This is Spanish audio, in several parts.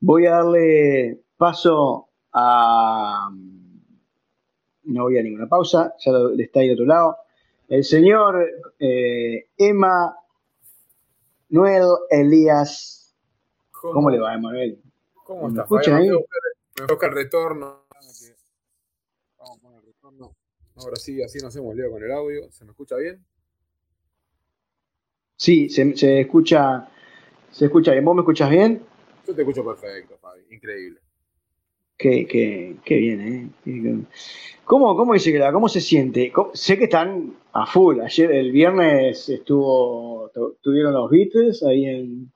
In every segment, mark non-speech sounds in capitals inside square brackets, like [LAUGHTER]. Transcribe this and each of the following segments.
Voy a darle paso a... No voy a ninguna pausa, ya lo, está ahí de otro lado. El señor eh, Emma Noel Elías. ¿Cómo, le va, Emanuel? ¿Cómo está? escuchan ahí? Me toca el retorno. Vamos con el retorno. Ahora sí, así no hacemos lío con el audio. ¿Se me escucha bien? Sí, se, se escucha, se escucha bien. ¿Vos me escuchas bien? Yo te escucho perfecto, Fabi. Increíble. Qué, qué, qué bien, ¿eh? ¿Cómo, cómo dice que la, cómo se siente? Sé que están a full. Ayer, el viernes, estuvo, tuvieron los Beatles ahí en.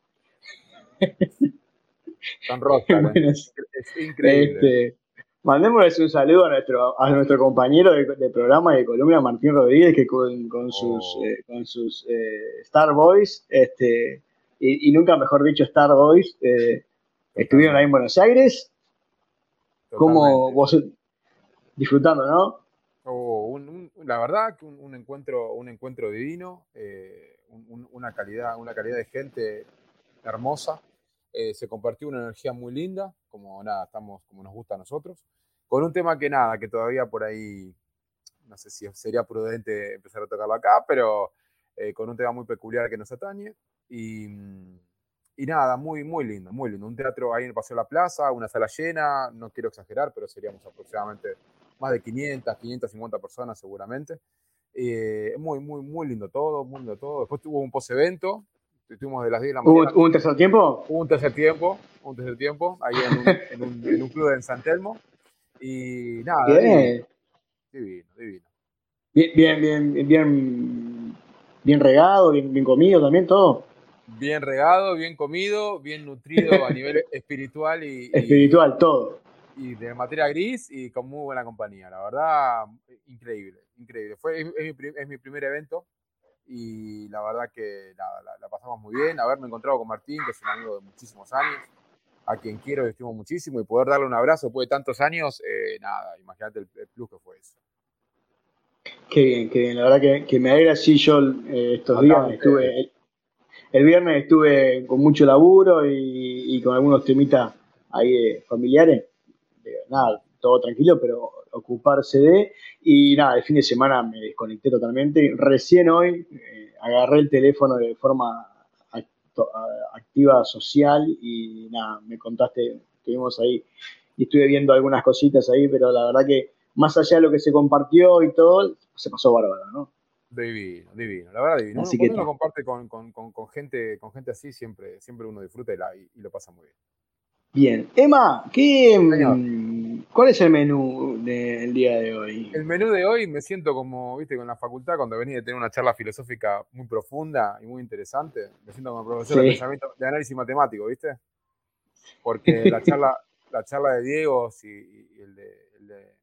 Están rockstar, [LAUGHS] ¿eh? es, increíble. Este, mandémosles un saludo a nuestro, a nuestro compañero de, programa de columna, Martín Rodríguez, que con, con sus, oh. eh, con sus eh, Star Boys, este, y, nunca mejor dicho Star Boys, estuvieron ahí en Buenos Aires como vos disfrutando, ¿no? Oh, la verdad que un, encuentro, un encuentro divino, eh, una, calidad, una calidad de gente hermosa. Eh, se compartió una energía muy linda, como nada, estamos como nos gusta a nosotros, con un tema que nada, que todavía por ahí, no sé si sería prudente empezar a tocarlo acá, pero eh, con un tema muy peculiar que nos atañe. Y, mm, y nada, muy, muy lindo, muy lindo. Un teatro ahí en el Paseo de la Plaza, una sala llena, no quiero exagerar, pero seríamos aproximadamente más de 500, 550 personas seguramente. Eh, muy, muy, muy lindo todo, muy lindo todo. Después tuvo un post-evento, estuvimos de las 10 de la mañana. ¿Hubo un tercer tiempo? Hubo un tercer tiempo, un tercer tiempo, ahí en un, en un, en un club en San Telmo. Y nada, bien. divino, divino. Bien, bien, bien, bien, bien regado, bien, bien comido también todo bien regado, bien comido, bien nutrido a [LAUGHS] nivel espiritual y... Espiritual, todo. Y de materia gris y con muy buena compañía. La verdad, increíble, increíble. Fue, es, mi, primer evento y la verdad que la, pasamos muy bien. Haberme encontrado con Martín, que es un amigo de muchísimos años, a quien quiero y estimo muchísimo, y poder darle un abrazo después de tantos años, eh, nada, imagínate el, plus que fue eso. Qué bien, qué bien. La verdad que, me alegra, sí, yo eh, estos días estuve, el viernes estuve con mucho laburo y, con algunos temitas ahí familiares. nada, todo tranquilo, pero ocuparse de. Y nada, el fin de semana me desconecté totalmente. Recién hoy eh, agarré el teléfono de forma activa social y nada, me contaste, estuvimos ahí y estuve viendo algunas cositas ahí, pero la verdad que más allá de lo que se compartió y todo, se pasó bárbaro, ¿no? Divino, divino, la verdad divino. Así uno, comparte con, gente, con gente así, siempre, siempre uno disfruta y, lo pasa muy bien. Bien. Emma, ¿qué, mm, ¿cuál es el menú del día de hoy? El menú de hoy me siento como, viste, con la facultad, cuando venía de tener una charla filosófica muy profunda y muy interesante. Me siento como profesor de pensamiento, de análisis matemático, viste. Porque la [LAUGHS] charla, la charla de Diego y, el, de,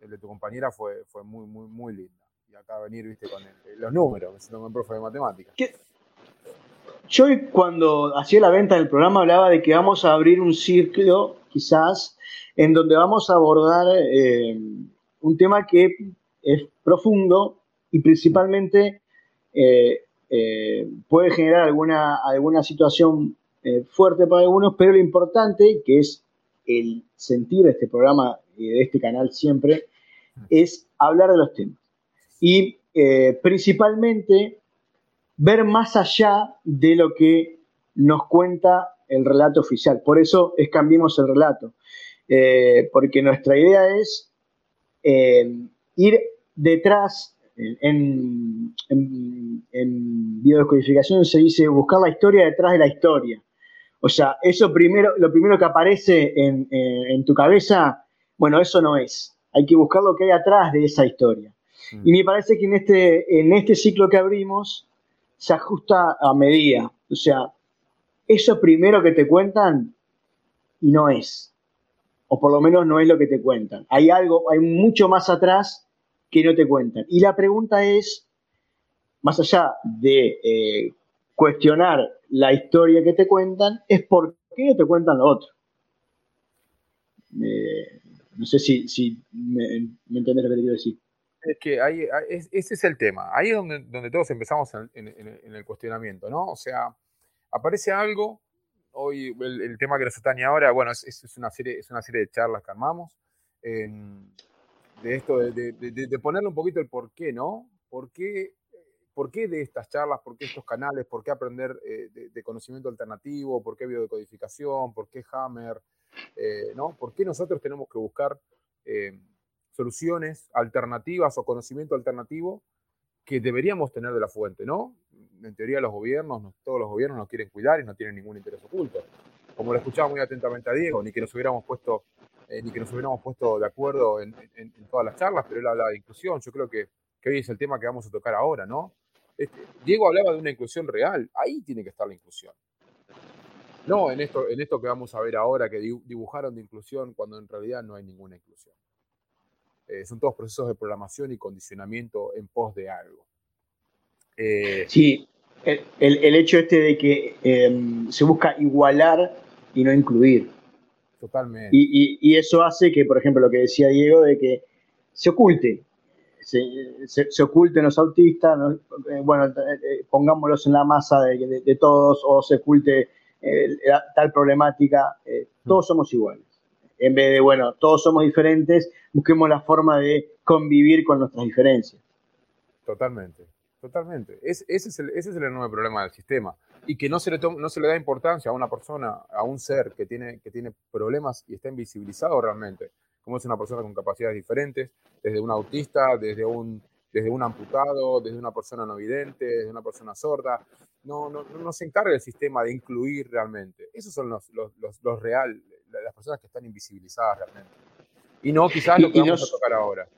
el, de, tu compañera fue, fue muy, muy, muy linda y acá venir, viste, con los números, me siento como profe de matemáticas. Yo cuando hacía la venta del programa hablaba de que vamos a abrir un círculo, quizás, en donde vamos a abordar eh, un tema que es profundo y principalmente eh, eh, puede generar alguna, alguna situación fuerte para algunos, pero lo importante, que es el sentir de este programa y de este canal siempre, es hablar de los temas y eh, principalmente ver más allá de lo que nos cuenta el relato oficial. Por eso es cambiemos el relato, eh, porque nuestra idea es eh, ir detrás, en, en, biodescodificación se dice buscar la historia detrás de la historia. O sea, eso primero, lo primero que aparece en, en tu cabeza, bueno, eso no es. Hay que buscar lo que hay atrás de esa historia. Y me parece que en este, en este ciclo que abrimos se ajusta a medida. O sea, eso primero que te cuentan y no es. O por lo menos no es lo que te cuentan. Hay algo, hay mucho más atrás que no te cuentan. Y la pregunta es, más allá de eh, cuestionar la historia que te cuentan, es por qué no te cuentan lo otro. Eh, no sé si, si me, me entendés lo que te quiero decir. Es que ahí, ese es el tema. Ahí es donde, donde todos empezamos en, el cuestionamiento, ¿no? O sea, aparece algo hoy el, tema que nos atañe ahora, bueno, es, una serie, es una serie de charlas que armamos. de esto, de, de, ponerle un poquito el por qué, ¿no? ¿Por qué, por qué de estas charlas, por qué estos canales, por qué aprender eh, de, conocimiento alternativo, por qué biodecodificación, por qué Hammer, eh, ¿no? ¿Por qué nosotros tenemos que buscar eh, soluciones alternativas o conocimiento alternativo que deberíamos tener de la fuente, ¿no? En teoría los gobiernos, todos los gobiernos nos quieren cuidar y no tienen ningún interés oculto. Como lo escuchaba muy atentamente a Diego, ni que nos hubiéramos puesto, ni que nos hubiéramos puesto de acuerdo en, todas las charlas, pero él habla de inclusión. Yo creo que, que hoy es el tema que vamos a tocar ahora, ¿no? Este, Diego hablaba de una inclusión real, ahí tiene que estar la inclusión. No en esto, en esto que vamos a ver ahora, que dibujaron de inclusión cuando en realidad no hay ninguna inclusión. Eh, son todos procesos de programación y condicionamiento en pos de algo. Eh, sí, el, hecho este de que em, se busca igualar y no incluir. Totalmente. Y, eso hace que, por ejemplo, lo que decía Diego, de que se oculte, se, oculten los autistas, eh, bueno, pongámoslos en la masa de, todos, o se oculte tal problemática, todos somos iguales en vez de, bueno, todos somos diferentes, busquemos la forma de convivir con nuestras diferencias. Totalmente, totalmente. ese, es el, ese es el enorme problema del sistema. Y que no se, le no se le da importancia a una persona, a un ser que tiene, que tiene problemas y está invisibilizado realmente, como es una persona con capacidades diferentes, desde un autista, desde un, desde un amputado, desde una persona no vidente, desde una persona sorda. No, no, no se encarga el sistema de incluir realmente. Esos son los, los, los, los real, las personas que están invisibilizadas realmente. Y no quizás lo que vamos a tocar ahora.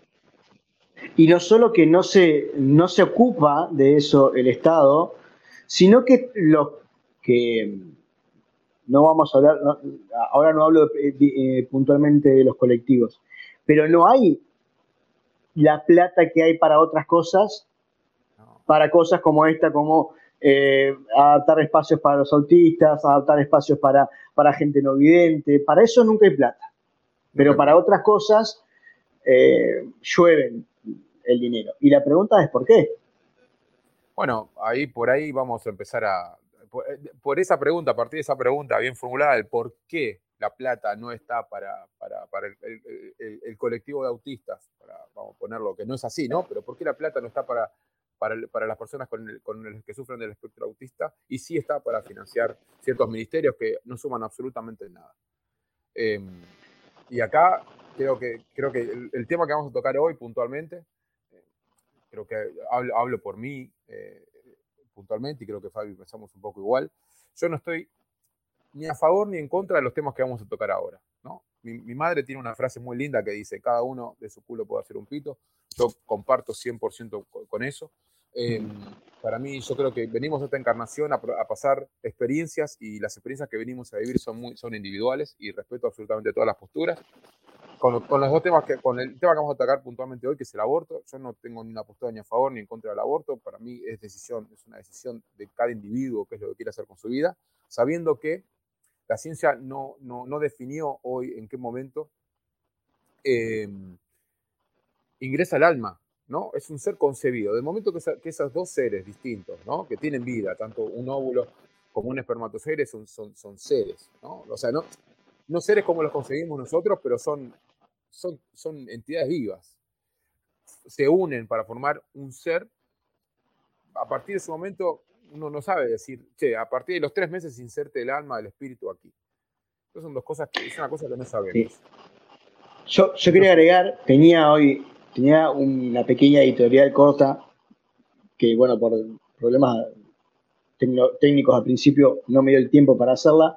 Y no solo que no se, no se ocupa de eso el Estado, sino que lo que no vamos a hablar, ahora no hablo eh, puntualmente de los colectivos, pero no hay la plata que hay para otras cosas, para cosas como esta, como eh, adaptar espacios para los autistas, adaptar espacios para, para gente no vidente. Para eso nunca hay plata. Pero para otras cosas eh, llueven el dinero. Y la pregunta es ¿por qué? Bueno, ahí por ahí vamos a empezar a. Por, esa pregunta, a partir de esa pregunta bien formulada, el por qué la plata no está para, para, el, colectivo de autistas, vamos a ponerlo, que no es así, ¿no? Pero ¿por qué la plata no está para, para, las personas con, con que sufren del espectro autista y sí está para financiar ciertos ministerios que no suman absolutamente nada. Em, y acá creo que, creo que el, tema que vamos a tocar hoy puntualmente, eh, creo que hablo, hablo por mí eh, puntualmente y creo que Fabi pensamos un poco igual. Yo no estoy ni a favor ni en contra de los temas que vamos a tocar ahora. ¿no? Mi, mi, madre tiene una frase muy linda que dice, cada uno de su culo puede hacer un pito. Yo comparto 100% con eso. Em, para mí, yo creo que venimos a esta encarnación a, pasar experiencias y las experiencias que venimos a vivir son, muy, son individuales y respeto absolutamente todas las posturas. Con, los dos temas, que, con el tema que vamos a atacar puntualmente hoy, que es el aborto, yo no tengo ni una postura ni a favor ni en contra del aborto. Para mí es decisión, es una decisión de cada individuo qué es lo que quiere hacer con su vida, sabiendo que la ciencia no, no, no definió hoy en qué momento em, ingresa el alma ¿no? Es un ser concebido. De momento que, esos dos seres distintos, ¿no? Que tienen vida, tanto un óvulo como un espermatozoide, son, son, son seres, ¿no? O sea, no, no seres como los concebimos nosotros, pero son, son, son entidades vivas. Se unen para formar un ser. A partir de ese momento, uno no sabe decir, che, a partir de los tres meses inserte el alma, el espíritu aquí. Esas son dos cosas que es una cosa que no sabemos. Yo, yo quería agregar, tenía hoy tenía una pequeña editorial corta que, bueno, por problemas técnicos al principio no me dio el tiempo para hacerla,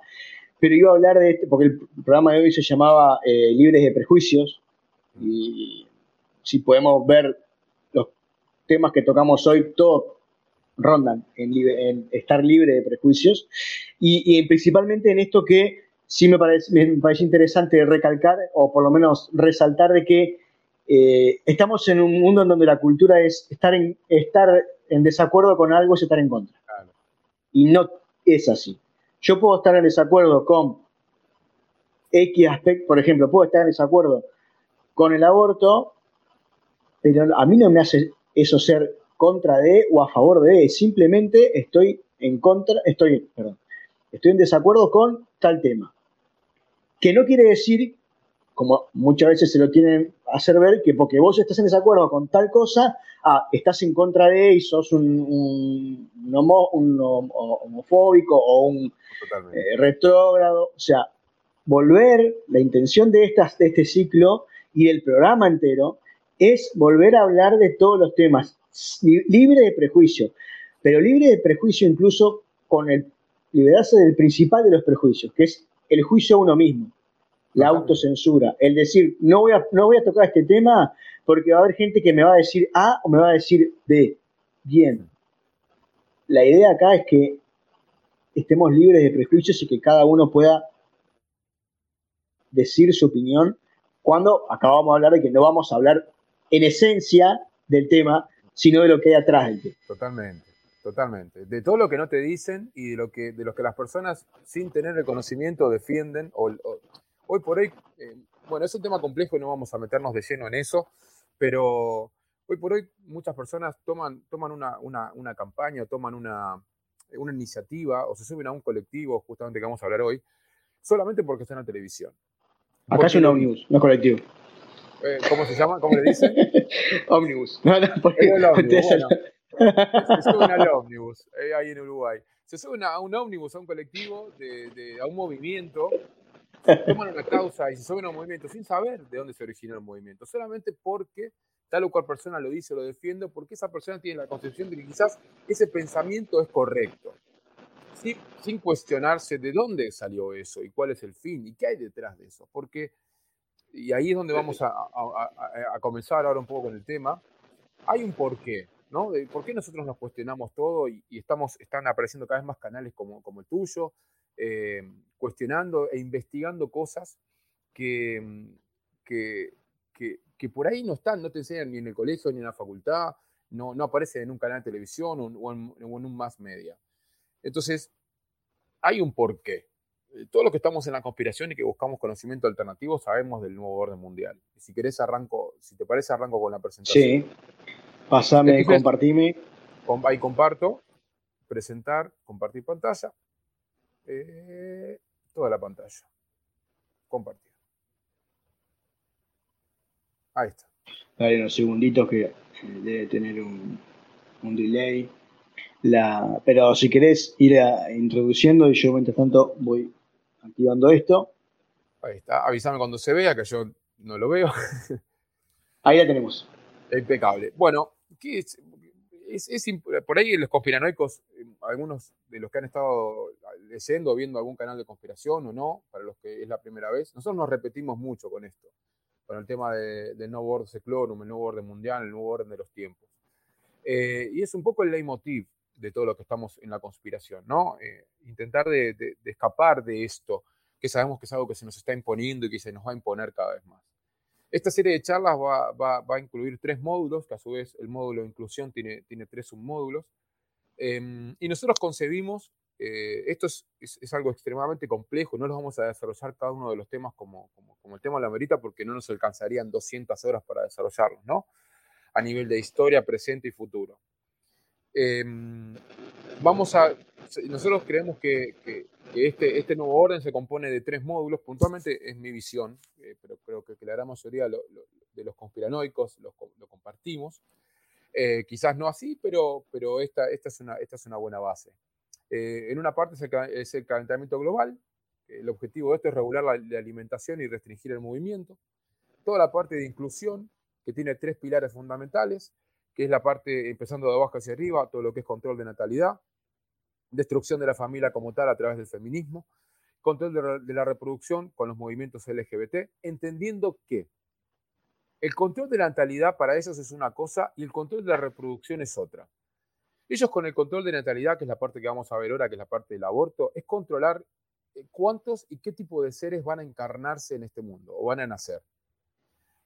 pero iba a hablar de este, porque el programa de hoy se llamaba eh, Libres de Prejuicios, y si podemos ver los temas que tocamos hoy, todos rondan en, estar libre de prejuicios, y, principalmente en esto que sí me parece, me parece interesante recalcar, o por lo menos resaltar de que eh, estamos en un mundo en donde la cultura es estar en, estar en desacuerdo con algo es estar en contra. Y no es así. Yo puedo estar en desacuerdo con X aspecto, por ejemplo, puedo estar en desacuerdo con el aborto, pero a mí no me hace eso ser contra de o a favor de, simplemente estoy en contra, estoy, perdón, estoy en desacuerdo con tal tema. Que no quiere decir, como muchas veces se lo quieren hacer ver, que porque vos estás en desacuerdo con tal cosa, ah, estás en contra de y sos un, homofóbico o un eh, retrógrado. O sea, volver, la intención de, estas, de este ciclo y del programa entero es volver a hablar de todos los temas, libre de prejuicio, pero libre de prejuicio incluso con el liberarse del principal de los prejuicios, que es el juicio a uno mismo, la autocensura, el decir, no voy, a, no voy a tocar este tema porque va a haber gente que me va a decir A o me va a decir B. Bien. La idea acá es que estemos libres de prejuicios y que cada uno pueda decir su opinión cuando acabamos de hablar de que no vamos a hablar en esencia del tema, sino de lo que hay atrás del tema. Totalmente, totalmente. De todo lo que no te dicen y de lo que, de lo que las personas sin tener el conocimiento defienden. O, hoy por hoy, eh, bueno, es un tema complejo y no vamos a meternos de lleno en eso, pero hoy por hoy muchas personas toman, toman una, una, una campaña, toman una, una iniciativa o se suben a un colectivo, justamente que vamos a hablar hoy, solamente porque están en la televisión. Acá es un ómnibus, no colectivo. Eh, ¿Cómo se llama? ¿Cómo le dicen? [LAUGHS] ómnibus. No, no, porque... el ómnibus, se suben al ómnibus, eh, ahí en Uruguay. Se suben a un ómnibus, a un colectivo, de, de, a un movimiento, toman una causa y se suben a un movimiento sin saber de dónde se originó el movimiento, solamente porque tal o cual persona lo dice o lo defiende, porque esa persona tiene la concepción de que quizás ese pensamiento es correcto sin, cuestionarse de dónde salió eso y cuál es el fin y qué hay detrás de eso. Porque, y ahí es donde vamos a, comenzar ahora un poco con el tema, hay un porqué, ¿no? De por qué nosotros nos cuestionamos todo y, estamos, están apareciendo cada vez más canales como, como el tuyo, eh, cuestionando e investigando cosas que, que, que, por ahí no están, no te enseñan ni en el colegio ni en la facultad, no, no aparecen en un canal de televisión o en, o en un mass media. Entonces, hay un porqué. Eh, todos los que estamos en la conspiración y que buscamos conocimiento alternativo sabemos del nuevo orden mundial. Si querés arranco, si te parece arranco con la presentación. Sí, pasame, compartime. Ahí comparto, presentar, compartir pantalla. Eh, toda la pantalla. Compartir. Ahí está. Hay unos segunditos que debe tener un, un delay. La, pero si querés ir introduciendo y yo mientras tanto voy activando esto. Ahí está, avísame cuando se vea, que yo no lo veo. [LAUGHS] Ahí la tenemos. Impecable. Bueno, es, por ahí los conspiranoicos, algunos de los que han estado leyendo o viendo algún canal de conspiración o no, para los que es la primera vez, nosotros nos repetimos mucho con esto, con el tema del nuevo orden seclorum, el nuevo orden mundial, el nuevo orden de los tiempos. Eh, y es un poco el leitmotiv de todo lo que estamos en la conspiración, ¿no? Eh, intentar de, escapar de esto, que sabemos que es algo que se nos está imponiendo y que se nos va a imponer cada vez más. Esta serie de charlas va, a incluir tres módulos, que a su vez el módulo de inclusión tiene, tres submódulos. Em, y nosotros concebimos, eh, esto es, algo extremadamente complejo, no lo vamos a desarrollar cada uno de los temas como, como, como el tema de la merita, porque no nos alcanzarían 200 horas para desarrollarlos, ¿no? A nivel de historia, presente y futuro. Em, vamos a, nosotros creemos que, este, este, nuevo orden se compone de tres módulos, puntualmente es mi visión, eh, pero creo que, la gran mayoría de los conspiranoicos lo, compartimos. Eh, quizás no así, pero, pero esta, esta, es una, esta es una buena base. Eh, en una parte es el, calentamiento global, el objetivo de esto es regular la alimentación y restringir el movimiento. Toda la parte de inclusión, que tiene tres pilares fundamentales, que es la parte empezando de abajo hacia arriba, todo lo que es control de natalidad, destrucción de la familia como tal a través del feminismo, control de, la reproducción con los movimientos LGBT, entendiendo que el control de la natalidad para ellos es una cosa y el control de la reproducción es otra. Ellos con el control de natalidad, que es la parte que vamos a ver ahora, que es la parte del aborto, es controlar eh, cuántos y qué tipo de seres van a encarnarse en este mundo o van a nacer.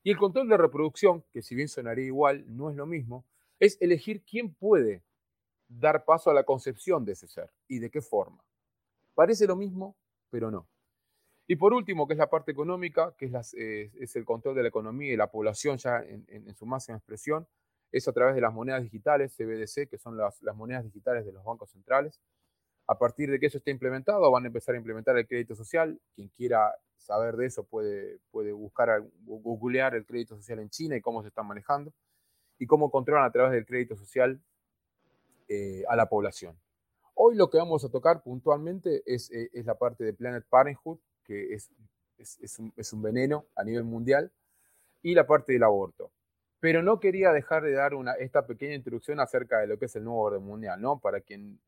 Y el control de reproducción, que si bien sonaría igual, no es lo mismo, es elegir quién puede dar paso a la concepción de ese ser y de qué forma. Parece lo mismo, pero no. Y por último, que es la parte económica, que es, eh, el control de la economía y la población ya en, su máxima expresión, es a través de las monedas digitales, CBDC, que son las, monedas digitales de los bancos centrales, A partir de que eso esté implementado, van a empezar a implementar el crédito social. Quien quiera saber de eso puede, puede buscar, googlear el crédito social en China y cómo se están manejando y cómo controlan a través del crédito social eh, a la población. Hoy lo que vamos a tocar puntualmente es, eh, es la parte de Planet Parenthood, que es, es, un, es, un, veneno a nivel mundial, y la parte del aborto. Pero no quería dejar de dar una, esta pequeña introducción acerca de lo que es el nuevo orden mundial, ¿no? Para quien,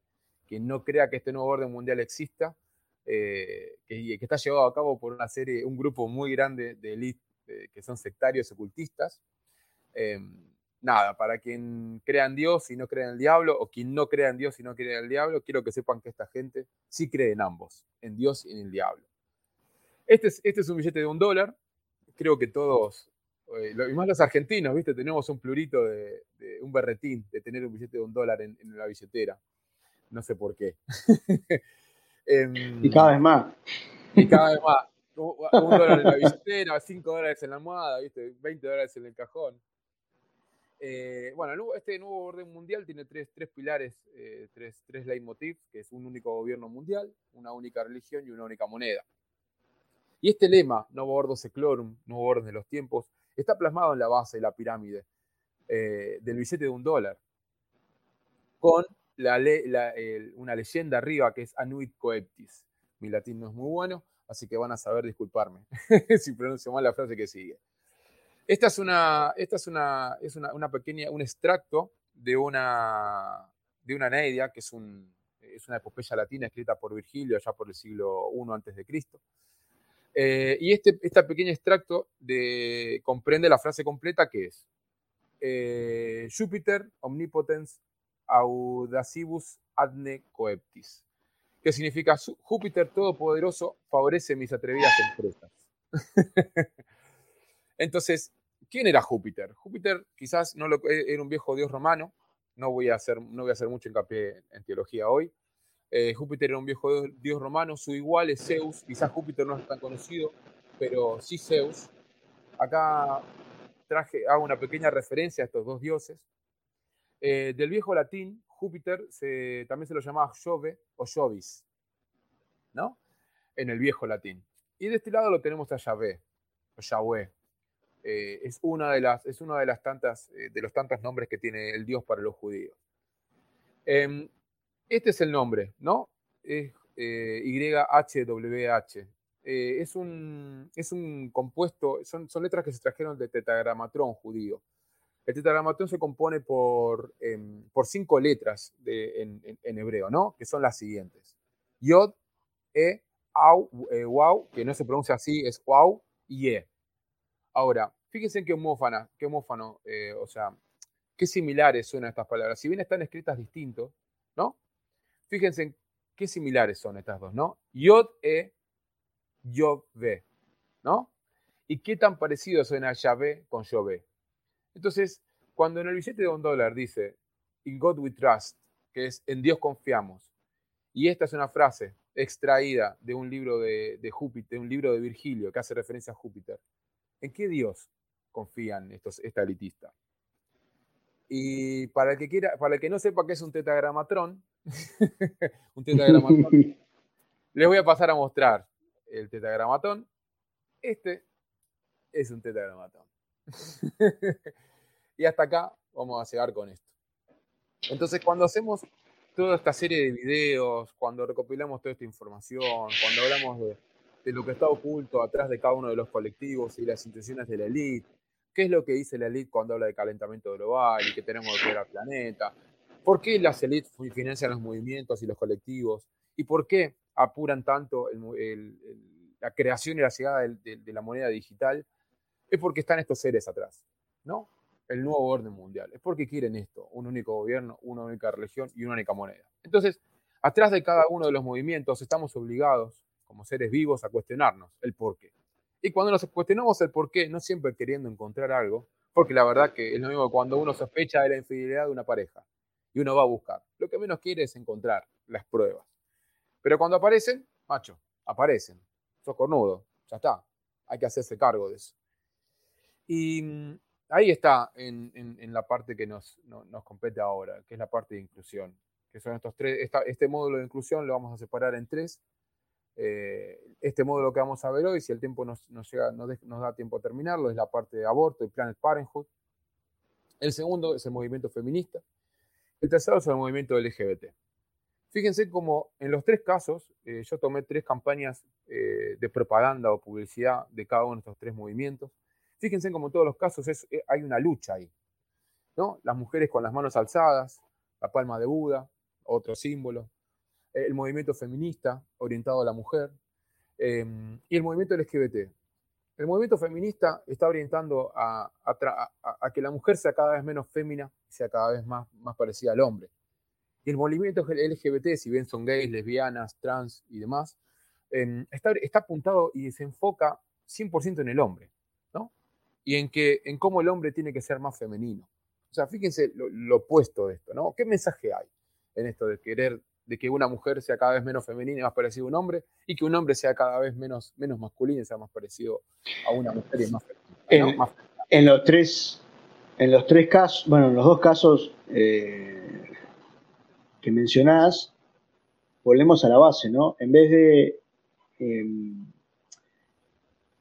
quien no crea que este nuevo orden mundial exista, eh, que, que, está llevado a cabo por una serie, un grupo muy grande de élite que son sectarios ocultistas. Eh, nada, para quien crea en Dios y no cree en el diablo, o quien no crea en Dios y no cree en el diablo, quiero que sepan que esta gente sí cree en ambos, en Dios y en el diablo. Este es, este es un billete de un dólar. Creo que todos, eh, y más los argentinos, ¿viste? Tenemos un plurito de, un berretín de tener un billete de un dólar en, la billetera. No sé por qué. [LAUGHS] Em, y cada vez más. Y cada vez más. Un, dólar en la billetera, cinco dólares en la almohada, ¿viste? 20 dólares en el cajón. Eh, bueno, este nuevo orden mundial tiene tres, tres pilares, eh, tres, tres leitmotiv, que es un único gobierno mundial, una única religión y una única moneda. Y este lema, Novo Ordo Seclorum, Nuevo Orden de los Tiempos, está plasmado en la base de la pirámide eh, del billete de un dólar, con la, una leyenda arriba que es Anuit Coeptis. Mi latín no es muy bueno, así que van a saber disculparme [LAUGHS] si pronuncio mal la frase que sigue. Esta es una, esta es una, es una, pequeña, un extracto de una, de una Nedia, que es, un, es una epopeya latina escrita por Virgilio allá por el siglo I antes de Cristo. Eh, y este, este pequeño extracto de, comprende la frase completa que es eh, Júpiter omnipotens audacibus adne coeptis, que significa Júpiter todopoderoso favorece mis atrevidas empresas. [LAUGHS] Entonces, ¿quién era Júpiter? Júpiter quizás no lo, e, era un viejo dios romano, no voy a hacer, no voy a hacer mucho hincapié en teología hoy. Eh, Júpiter era un viejo dios romano, su igual es Zeus, quizás Júpiter no es tan conocido, pero sí Zeus. Acá traje, hago una pequeña referencia a estos dos dioses. Eh, del viejo latín, Júpiter también se lo llamaba Jove o Jovis, ¿no? En el viejo latín. Y de este lado lo tenemos a Yahvé, o Yahweh, eh, es, una de las, es una de las tantas, eh, de los tantos nombres que tiene el Dios para los judíos. Em, este es el nombre, ¿no? Es YHWH. es, un, es un compuesto, son, son letras que se trajeron del tetragramatrón judío. El tetragramatrón se compone por, em, por cinco letras en, hebreo, ¿no? Que son las siguientes. Yod, E, Au, Wow, que no se pronuncia así, es Wow, y E. Ahora, fíjense qué homófana, qué homófano, eh, o sea, qué similares son estas palabras. Si bien están escritas distintos, ¿no? Fíjense qué similares son estas dos, ¿no? Yod e, Yod ¿no? Y qué tan parecido suena Yahvé con Yahvé. Entonces, cuando en el billete de un dólar dice, In God we trust, que es en Dios confiamos, y esta es una frase extraída de un libro de, de Júpiter, de un libro de Virgilio que hace referencia a Júpiter. ¿En qué Dios confían estos, esta elitista? Y para el que quiera, para el que no sepa qué es un tetagramatrón, [LAUGHS] un tetagramatón, [LAUGHS] les voy a pasar a mostrar el tetagramatón. Este es un tetagramatón. [LAUGHS] y hasta acá vamos a llegar con esto. Entonces, cuando hacemos toda esta serie de videos, cuando recopilamos toda esta información, cuando hablamos de lo que está oculto atrás de cada uno de los colectivos y las intenciones de la élite. ¿Qué es lo que dice la élite cuando habla de calentamiento global y que tenemos que cuidar al planeta? ¿Por qué las élites financian los movimientos y los colectivos? ¿Y por qué apuran tanto la creación y la llegada de, la moneda digital? Es porque están estos seres atrás, ¿no? El nuevo orden mundial. Es porque quieren esto, un único gobierno, una única religión y una única moneda. Entonces, atrás de cada uno de los movimientos estamos obligados como seres vivos a cuestionarnos el por qué. Y cuando nos cuestionamos el por qué, no siempre queriendo encontrar algo, porque la verdad que es lo mismo cuando uno sospecha de la infidelidad de una pareja y uno va a buscar. Lo que menos quiere es encontrar las pruebas. Pero cuando aparecen, macho, aparecen. Sos cornudo, ya está. Hay que hacerse cargo de eso. Y mm, ahí está en, la parte que nos, nos compete ahora, que es la parte de inclusión que son estos tres, este módulo de inclusión lo vamos a separar en tres. Eh, este módulo que vamos a ver hoy, si el tiempo nos, nos, da tiempo a terminarlo, es la parte de aborto y Planet Parenthood. El segundo es el movimiento feminista. El tercero es el movimiento LGBT. Fíjense cómo en los tres casos, eh, yo tomé tres campañas eh, de propaganda o publicidad de cada uno de estos tres movimientos. Fíjense cómo en todos los casos es, hay una lucha ahí. ¿no? Las mujeres con las manos alzadas, la palma de Buda, otro símbolo, el movimiento feminista orientado a la mujer em, y el movimiento LGBT. El movimiento feminista está orientando a, que la mujer sea cada vez menos fémina, sea cada vez más, parecida al hombre. Y el movimiento LGBT, si bien son gays, lesbianas, trans y demás, em, está, está, apuntado y se enfoca 100% en el hombre. Y en, que, en cómo el hombre tiene que ser más femenino. O sea, fíjense lo, opuesto de esto, ¿no? ¿Qué mensaje hay en esto de querer, de que una mujer sea cada vez menos femenina y más parecida a un hombre, y que un hombre sea cada vez menos, menos masculino y sea más parecido a una mujer y más femenina? En, los tres, en los tres casos, bueno, en los dos casos eh, que mencionás, volvemos a la base, ¿no? En vez de em,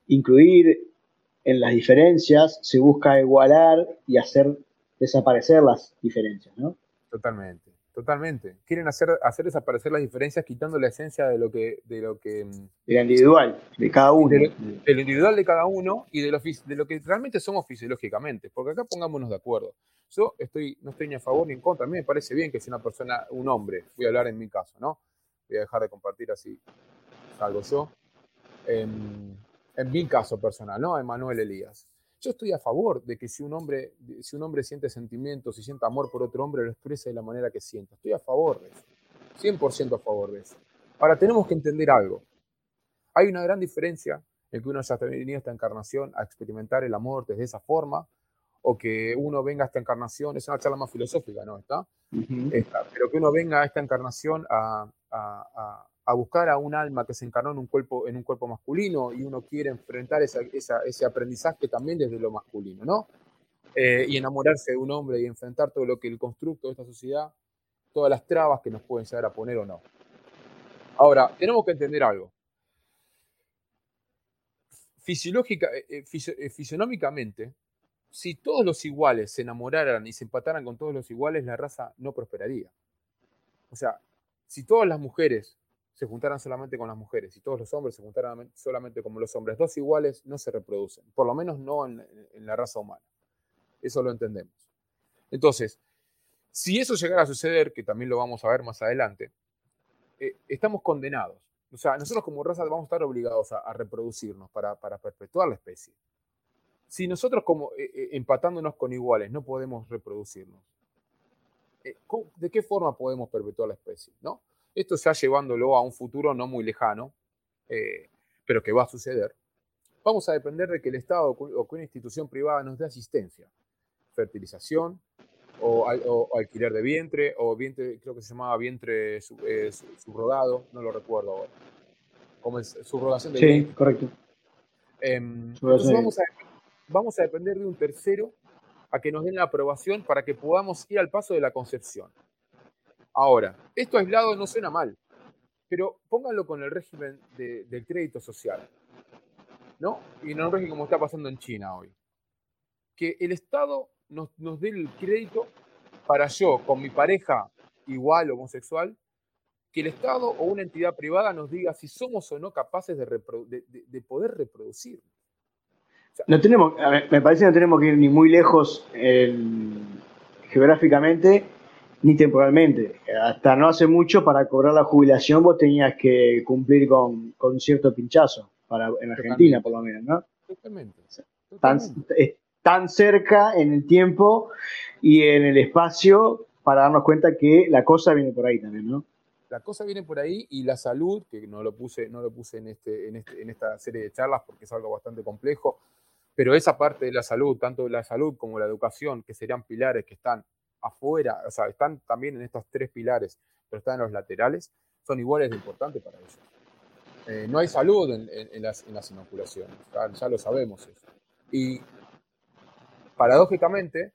incluir en las diferencias, se busca igualar y hacer desaparecer las diferencias, ¿no? Totalmente, totalmente. Quieren hacer, hacer desaparecer las diferencias quitando la esencia de lo que... De lo que mm, de individual, de cada uno. De lo, individual de cada uno y de lo, de lo que realmente somos fisiológicamente. Porque acá pongámonos de acuerdo. Yo estoy, no estoy ni a favor ni en contra. A mí me parece bien que si una persona, un hombre, voy a hablar en mi caso, ¿no? Voy a dejar de compartir así, salgo yo. En, en mi caso personal, ¿no? Emanuel Elías. Yo estoy a favor de que si un hombre, si un hombre siente sentimientos y siente amor por otro hombre, lo exprese de la manera que sienta. Estoy a favor de eso. 100% a favor de eso. Ahora, tenemos que entender algo. Hay una gran diferencia en que uno haya venido a esta encarnación a experimentar el amor desde esa forma, o que uno venga a esta encarnación, es una charla más filosófica, ¿no? ¿Está? pero que uno venga a esta encarnación a, a buscar a un alma que se encarnó en un cuerpo, en un cuerpo masculino y uno quiere enfrentar ese aprendizaje también desde lo masculino, ¿no? Eh, y enamorarse de un hombre y enfrentar todo lo que el constructo de esta sociedad, todas las trabas que nos pueden llegar a poner o no. Ahora, tenemos que entender algo. Fisiológica, eh, eh, fisionómicamente, si todos los iguales se enamoraran y se empataran con todos los iguales, la raza no prosperaría. O sea, si todas las mujeres se juntaran solamente con las mujeres y todos los hombres se juntaran solamente como los hombres, dos iguales no se reproducen, por lo menos no en, la raza humana. Eso lo entendemos. Entonces, si eso llegara a suceder, que también lo vamos a ver más adelante, eh, estamos condenados. O sea, nosotros como raza vamos a estar obligados a, reproducirnos para, perpetuar la especie. Si nosotros como eh, eh, empatándonos con iguales no podemos reproducirnos, ¿de qué forma podemos perpetuar la especie? ¿no? Esto ya llevándolo a un futuro no muy lejano, eh, pero que va a suceder. Vamos a depender de que el Estado o que una institución privada nos dé asistencia, fertilización o, alquiler de vientre, o vientre, creo que se llamaba vientre eh, subrogado, no lo recuerdo ahora. Como es subrogación de Sí, correcto. Em, entonces vamos a, vamos a depender de un tercero a que nos den la aprobación para que podamos ir al paso de la concepción. Ahora, esto aislado no suena mal, pero pónganlo con el régimen del crédito social, ¿no? Y no un régimen como está pasando en China hoy. Que el Estado nos, dé el crédito para yo, con mi pareja igual homosexual, que el Estado o una entidad privada nos diga si somos o no capaces de, poder reproducir. no tenemos, me parece que no tenemos que ir ni muy lejos geográficamente ni temporalmente. Hasta no hace mucho, para cobrar la jubilación, vos tenías que cumplir con, con cierto pinchazo, para, en Argentina por lo menos, ¿no? Totalmente. Tan, tan cerca en el tiempo y en el espacio para darnos cuenta que la cosa viene por ahí también, ¿no? La cosa viene por ahí y la salud, que no lo puse, no lo puse en, este, en, este, en esta serie de charlas porque es algo bastante complejo, pero esa parte de la salud, tanto la salud como la educación, que serían pilares que están afuera, o sea, están también en estos tres pilares, pero están en los laterales, son iguales de importantes para ellos. Eh, no hay salud en, las, inoculaciones, ya, lo sabemos eso. Y paradójicamente,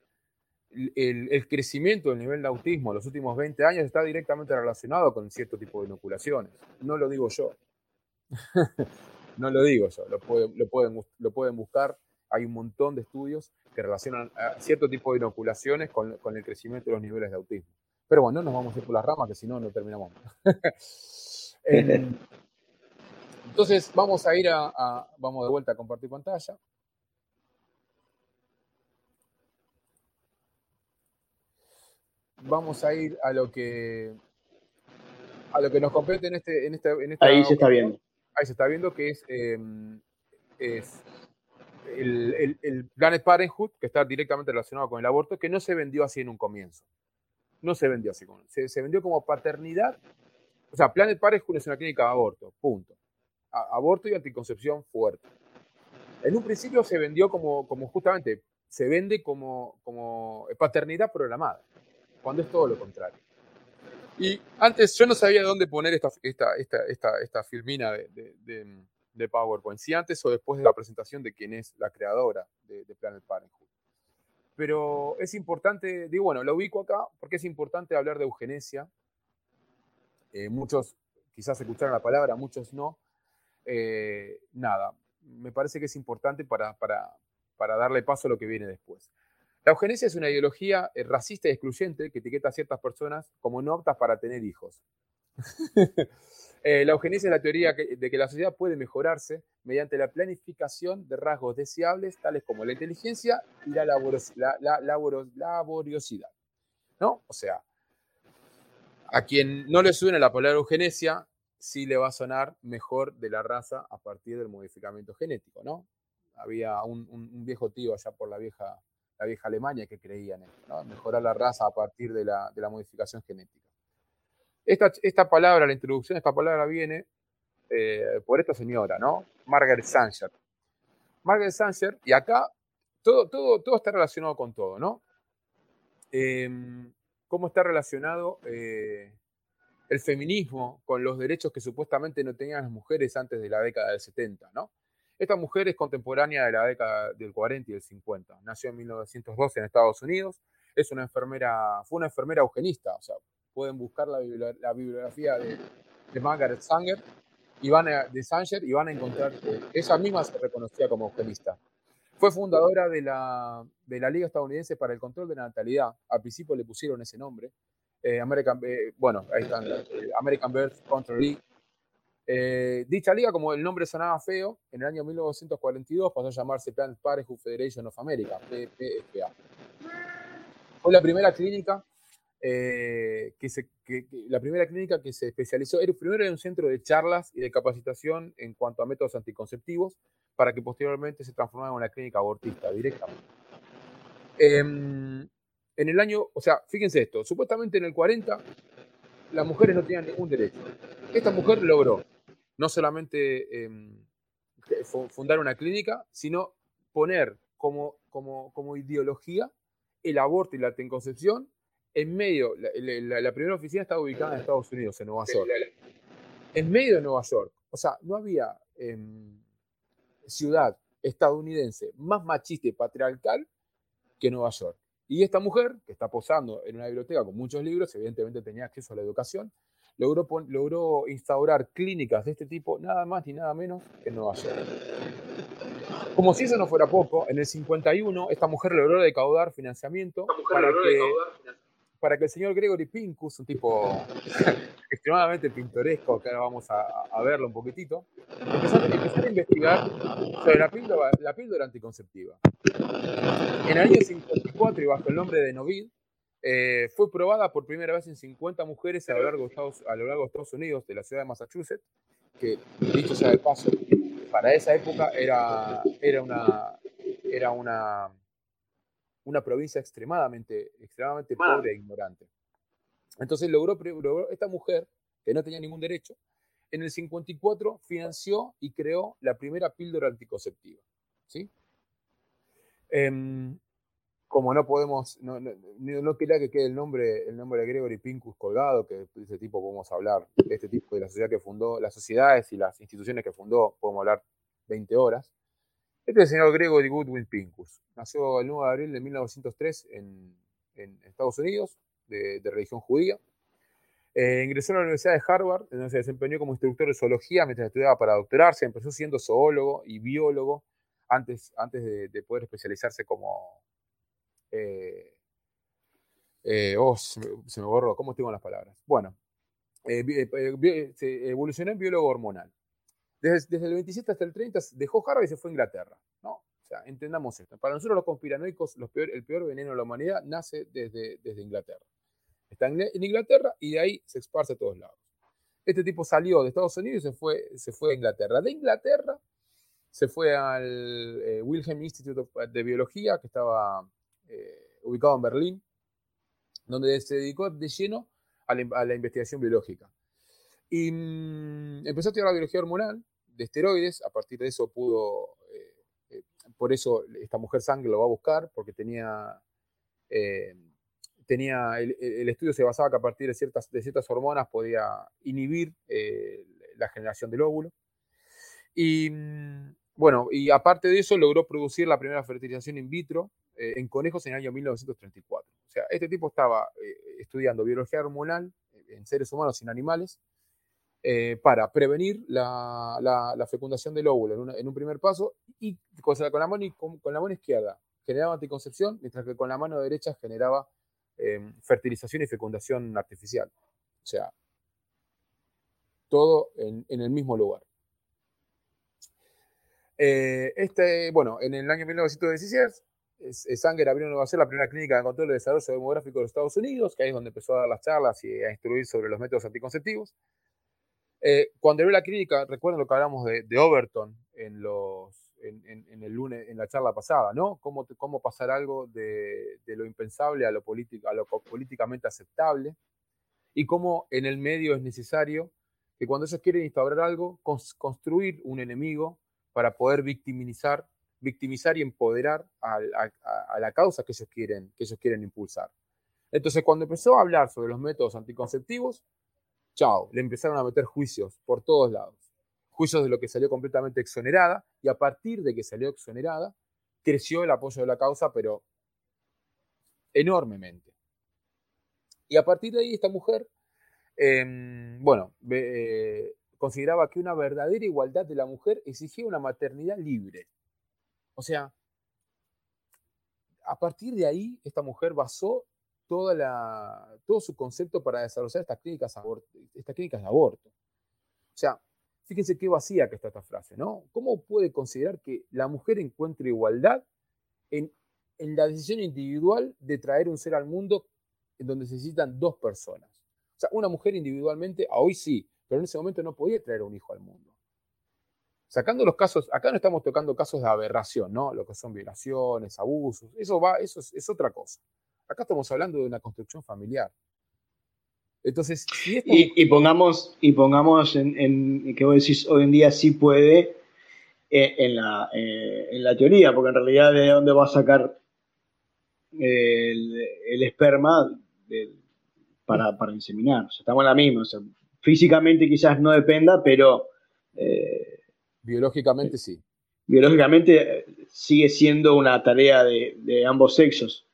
el, crecimiento del nivel de autismo en los últimos 20 años está directamente relacionado con cierto tipo de inoculaciones. No lo digo yo. [LAUGHS] no lo digo yo. Lo lo, pueden, lo pueden buscar. Hay un montón de estudios que relacionan cierto tipo de inoculaciones con, el crecimiento de los niveles de autismo. Pero bueno, no nos vamos a ir por las ramas, que si no, no terminamos. [LAUGHS] entonces, vamos a ir a, Vamos de vuelta a compartir pantalla. vamos a ir a lo que a lo que nos compete en este, en en Ahí se está viendo. Ahí se está viendo que es, em, es el, el, el, Planet Parenthood, que está directamente relacionado con el aborto, que no se vendió así en un comienzo. No se vendió así. Se, se vendió como paternidad. O sea, Planet Parenthood es una clínica de aborto, punto. aborto y anticoncepción fuerte. En un principio se vendió como, como justamente, se vende como, como paternidad programada cuando es todo lo contrario. Y antes yo no sabía dónde poner esta, esta, esta, esta, filmina de, de, PowerPoint, si antes o después de la presentación de quién es la creadora de, Planet Parenthood. Pero es importante, digo, bueno, lo ubico acá porque es importante hablar de eugenesia. Eh, muchos quizás escucharon la palabra, muchos no. Eh, nada, me parece que es importante para, para, para darle paso a lo que viene después. La eugenesia es una ideología eh, racista y excluyente que etiqueta a ciertas personas como no aptas para tener hijos. [LAUGHS] Eh, la eugenesia es la teoría de que la sociedad puede mejorarse mediante la planificación de rasgos deseables tales como la inteligencia y la, laboriosidad. ¿No? O sea, a quien no le suena la palabra eugenesia, sí le va a sonar mejor de la raza a partir del modificamiento genético, ¿no? Había un viejo tío allá por la vieja Alemania que creía en esto, mejorar la raza a partir de la, modificación genética. Esta, esta, palabra, la introducción de esta palabra viene eh, por esta señora, ¿no? Margaret Sanger. Margaret Sanger, y acá todo, todo, todo está relacionado con todo, ¿no? Em, ¿Cómo está relacionado eh, el feminismo con los derechos que supuestamente no tenían las mujeres antes de la década del 70, ¿no? Esta mujer es contemporánea de la década del 40 y del 50. Nació en 1912 en Estados Unidos. Es una enfermera, fue una enfermera eugenista. O sea, pueden buscar la, bibliografía de, Margaret Sanger y van a, de Sanger y van a encontrar que ella misma se reconocía como eugenista. Fue fundadora de la, de la Liga Estadounidense para el Control de la Natalidad. Al principio le pusieron ese nombre. Eh, American, eh, bueno, ahí están, eh, American Birth Control League eh, dicha liga, como el nombre sonaba feo, en el año 1942 pasó a llamarse Planned Parenthood Federation of America, PPFA. Fue la primera clínica eh, que, la primera clínica que se especializó, era, primero un centro de charlas y de capacitación en cuanto a métodos anticonceptivos, para que posteriormente se transformara en una clínica abortista directamente. Em, en el año, o sea, fíjense esto, supuestamente en el 40 las mujeres no tenían ningún derecho. Esta mujer logró no solamente em, fundar una clínica, sino poner como, como, como, ideología el aborto y la anticoncepción en medio, la, primera oficina estaba ubicada en Estados Unidos, en Nueva York. En medio de Nueva York. O sea, no había em, ciudad estadounidense más machista y patriarcal que Nueva York. Y esta mujer, que está posando en una biblioteca con muchos libros, evidentemente tenía acceso a la educación, logró, logró instaurar clínicas de este tipo nada más ni nada menos que en Nueva York. Como si eso no fuera poco, en el 51 esta mujer logró recaudar financiamiento para que, para que el señor Gregory Pincus, un tipo [LAUGHS] extremadamente pintoresco, ahora vamos a, verlo un poquitito, empezó, a investigar sobre la píldora, la píldora anticonceptiva. En el año 54 y bajo el nombre de Novid, eh, fue probada por primera vez en 50 mujeres a lo, largo de Estados, a lo largo de Estados Unidos, de la ciudad de Massachusetts, que, dicho sea de paso, para esa época era, era, una, era una, una provincia extremadamente, extremadamente pobre e ignorante. Entonces logró, logró, esta mujer, que no tenía ningún derecho, en el 54 financió y creó la primera píldora anticonceptiva. ¿sí? Em, como no podemos, no, no, quería que quede el nombre, el nombre de Gregory Pincus colgado, que de ese tipo podemos hablar, de este tipo de la sociedad que fundó, las sociedades y las instituciones que fundó, podemos hablar 20 horas. Este es el señor Gregory Goodwin Pincus. Nació el 9 de abril de 1903 en, en Estados Unidos, de, religión judía. Eh, ingresó a la Universidad de Harvard, donde se desempeñó como instructor de zoología mientras estudiaba para doctorarse. Empezó siendo zoólogo y biólogo antes, antes de, poder especializarse como... Eh, eh, oh, se me, borró, ¿cómo tengo las palabras? Bueno, se evolucionó en biólogo hormonal. Desde, el 27 hasta el 30 dejó Harvard y se fue a Inglaterra. ¿no? sea, entendamos esto. Para nosotros los conspiranoicos, el peor veneno de la humanidad nace desde, Inglaterra. Está en, Inglaterra y de ahí se esparce a todos lados. Este tipo salió de Estados Unidos y se fue, a Inglaterra. De Inglaterra se fue al eh, Wilhelm Institute de Biología, que estaba eh, ubicado en Berlín, donde se dedicó de lleno a la, investigación biológica. Y mm, empezó a estudiar la biología hormonal de esteroides, a partir de eso pudo por eso esta mujer sangre lo va a buscar, porque tenía, eh, tenía el, estudio se basaba que a partir de ciertas, de ciertas hormonas podía inhibir eh, la generación del óvulo. Y mm, bueno, y aparte de eso logró producir la primera fertilización in vitro eh, en conejos en el año 1934. O sea, este tipo estaba estudiando biología hormonal en seres humanos en animales eh, para prevenir la, fecundación del óvulo en, un primer paso y con, la mano, con, la mano izquierda generaba anticoncepción, mientras que con la mano derecha generaba em, fertilización y fecundación artificial. O sea, todo en, el mismo lugar. Eh, este, bueno, en el año 1916, Sanger abrió en Nueva York la primera clínica de control de desarrollo demográfico de los Estados Unidos, que ahí es donde empezó a dar las charlas y a instruir sobre los métodos anticonceptivos. Eh, cuando abrió la clínica, recuerden lo que hablamos de, Overton en, los, en, el lunes, en la charla pasada, ¿no? Cómo, cómo pasar algo de, lo impensable a lo, a lo políticamente aceptable y cómo en el medio es necesario que cuando ellos quieren instaurar algo, construir un enemigo para poder victimizar, victimizar y empoderar a, la causa que ellos, quieren, que ellos quieren impulsar. Entonces, cuando empezó a hablar sobre los métodos anticonceptivos, chao, le empezaron a meter juicios por todos lados. Juicios de lo que salió completamente exonerada y a partir de que salió exonerada, creció el apoyo de la causa, pero enormemente. Y a partir de ahí esta mujer, em, bueno, eh, consideraba que una verdadera igualdad de la mujer exigía una maternidad libre. O sea, a partir de ahí esta mujer basó todo su concepto para desarrollar estas clínicas, estas clínicas de aborto. O sea, fíjense qué vacía que está esta frase, ¿no? ¿Cómo puede considerar que la mujer encuentre igualdad en, en la decisión individual de traer un ser al mundo en donde se necesitan dos personas? O sea, una mujer individualmente, a hoy sí, pero en ese momento no podía traer un hijo al mundo. Sacando los casos, acá no estamos tocando casos de aberración, ¿no? Lo que son violaciones, abusos, eso va, eso es otra cosa. Acá estamos hablando de una construcción familiar. Entonces, y, pongamos, y pongamos en, que vos decís hoy en día sí puede eh, en, la, eh, en la teoría, porque en realidad de dónde va a sacar el, esperma para, para, inseminar. estamos en la misma. físicamente quizás no dependa, pero... Eh, biológicamente sí. Biológicamente sigue siendo una tarea de ambos sexos.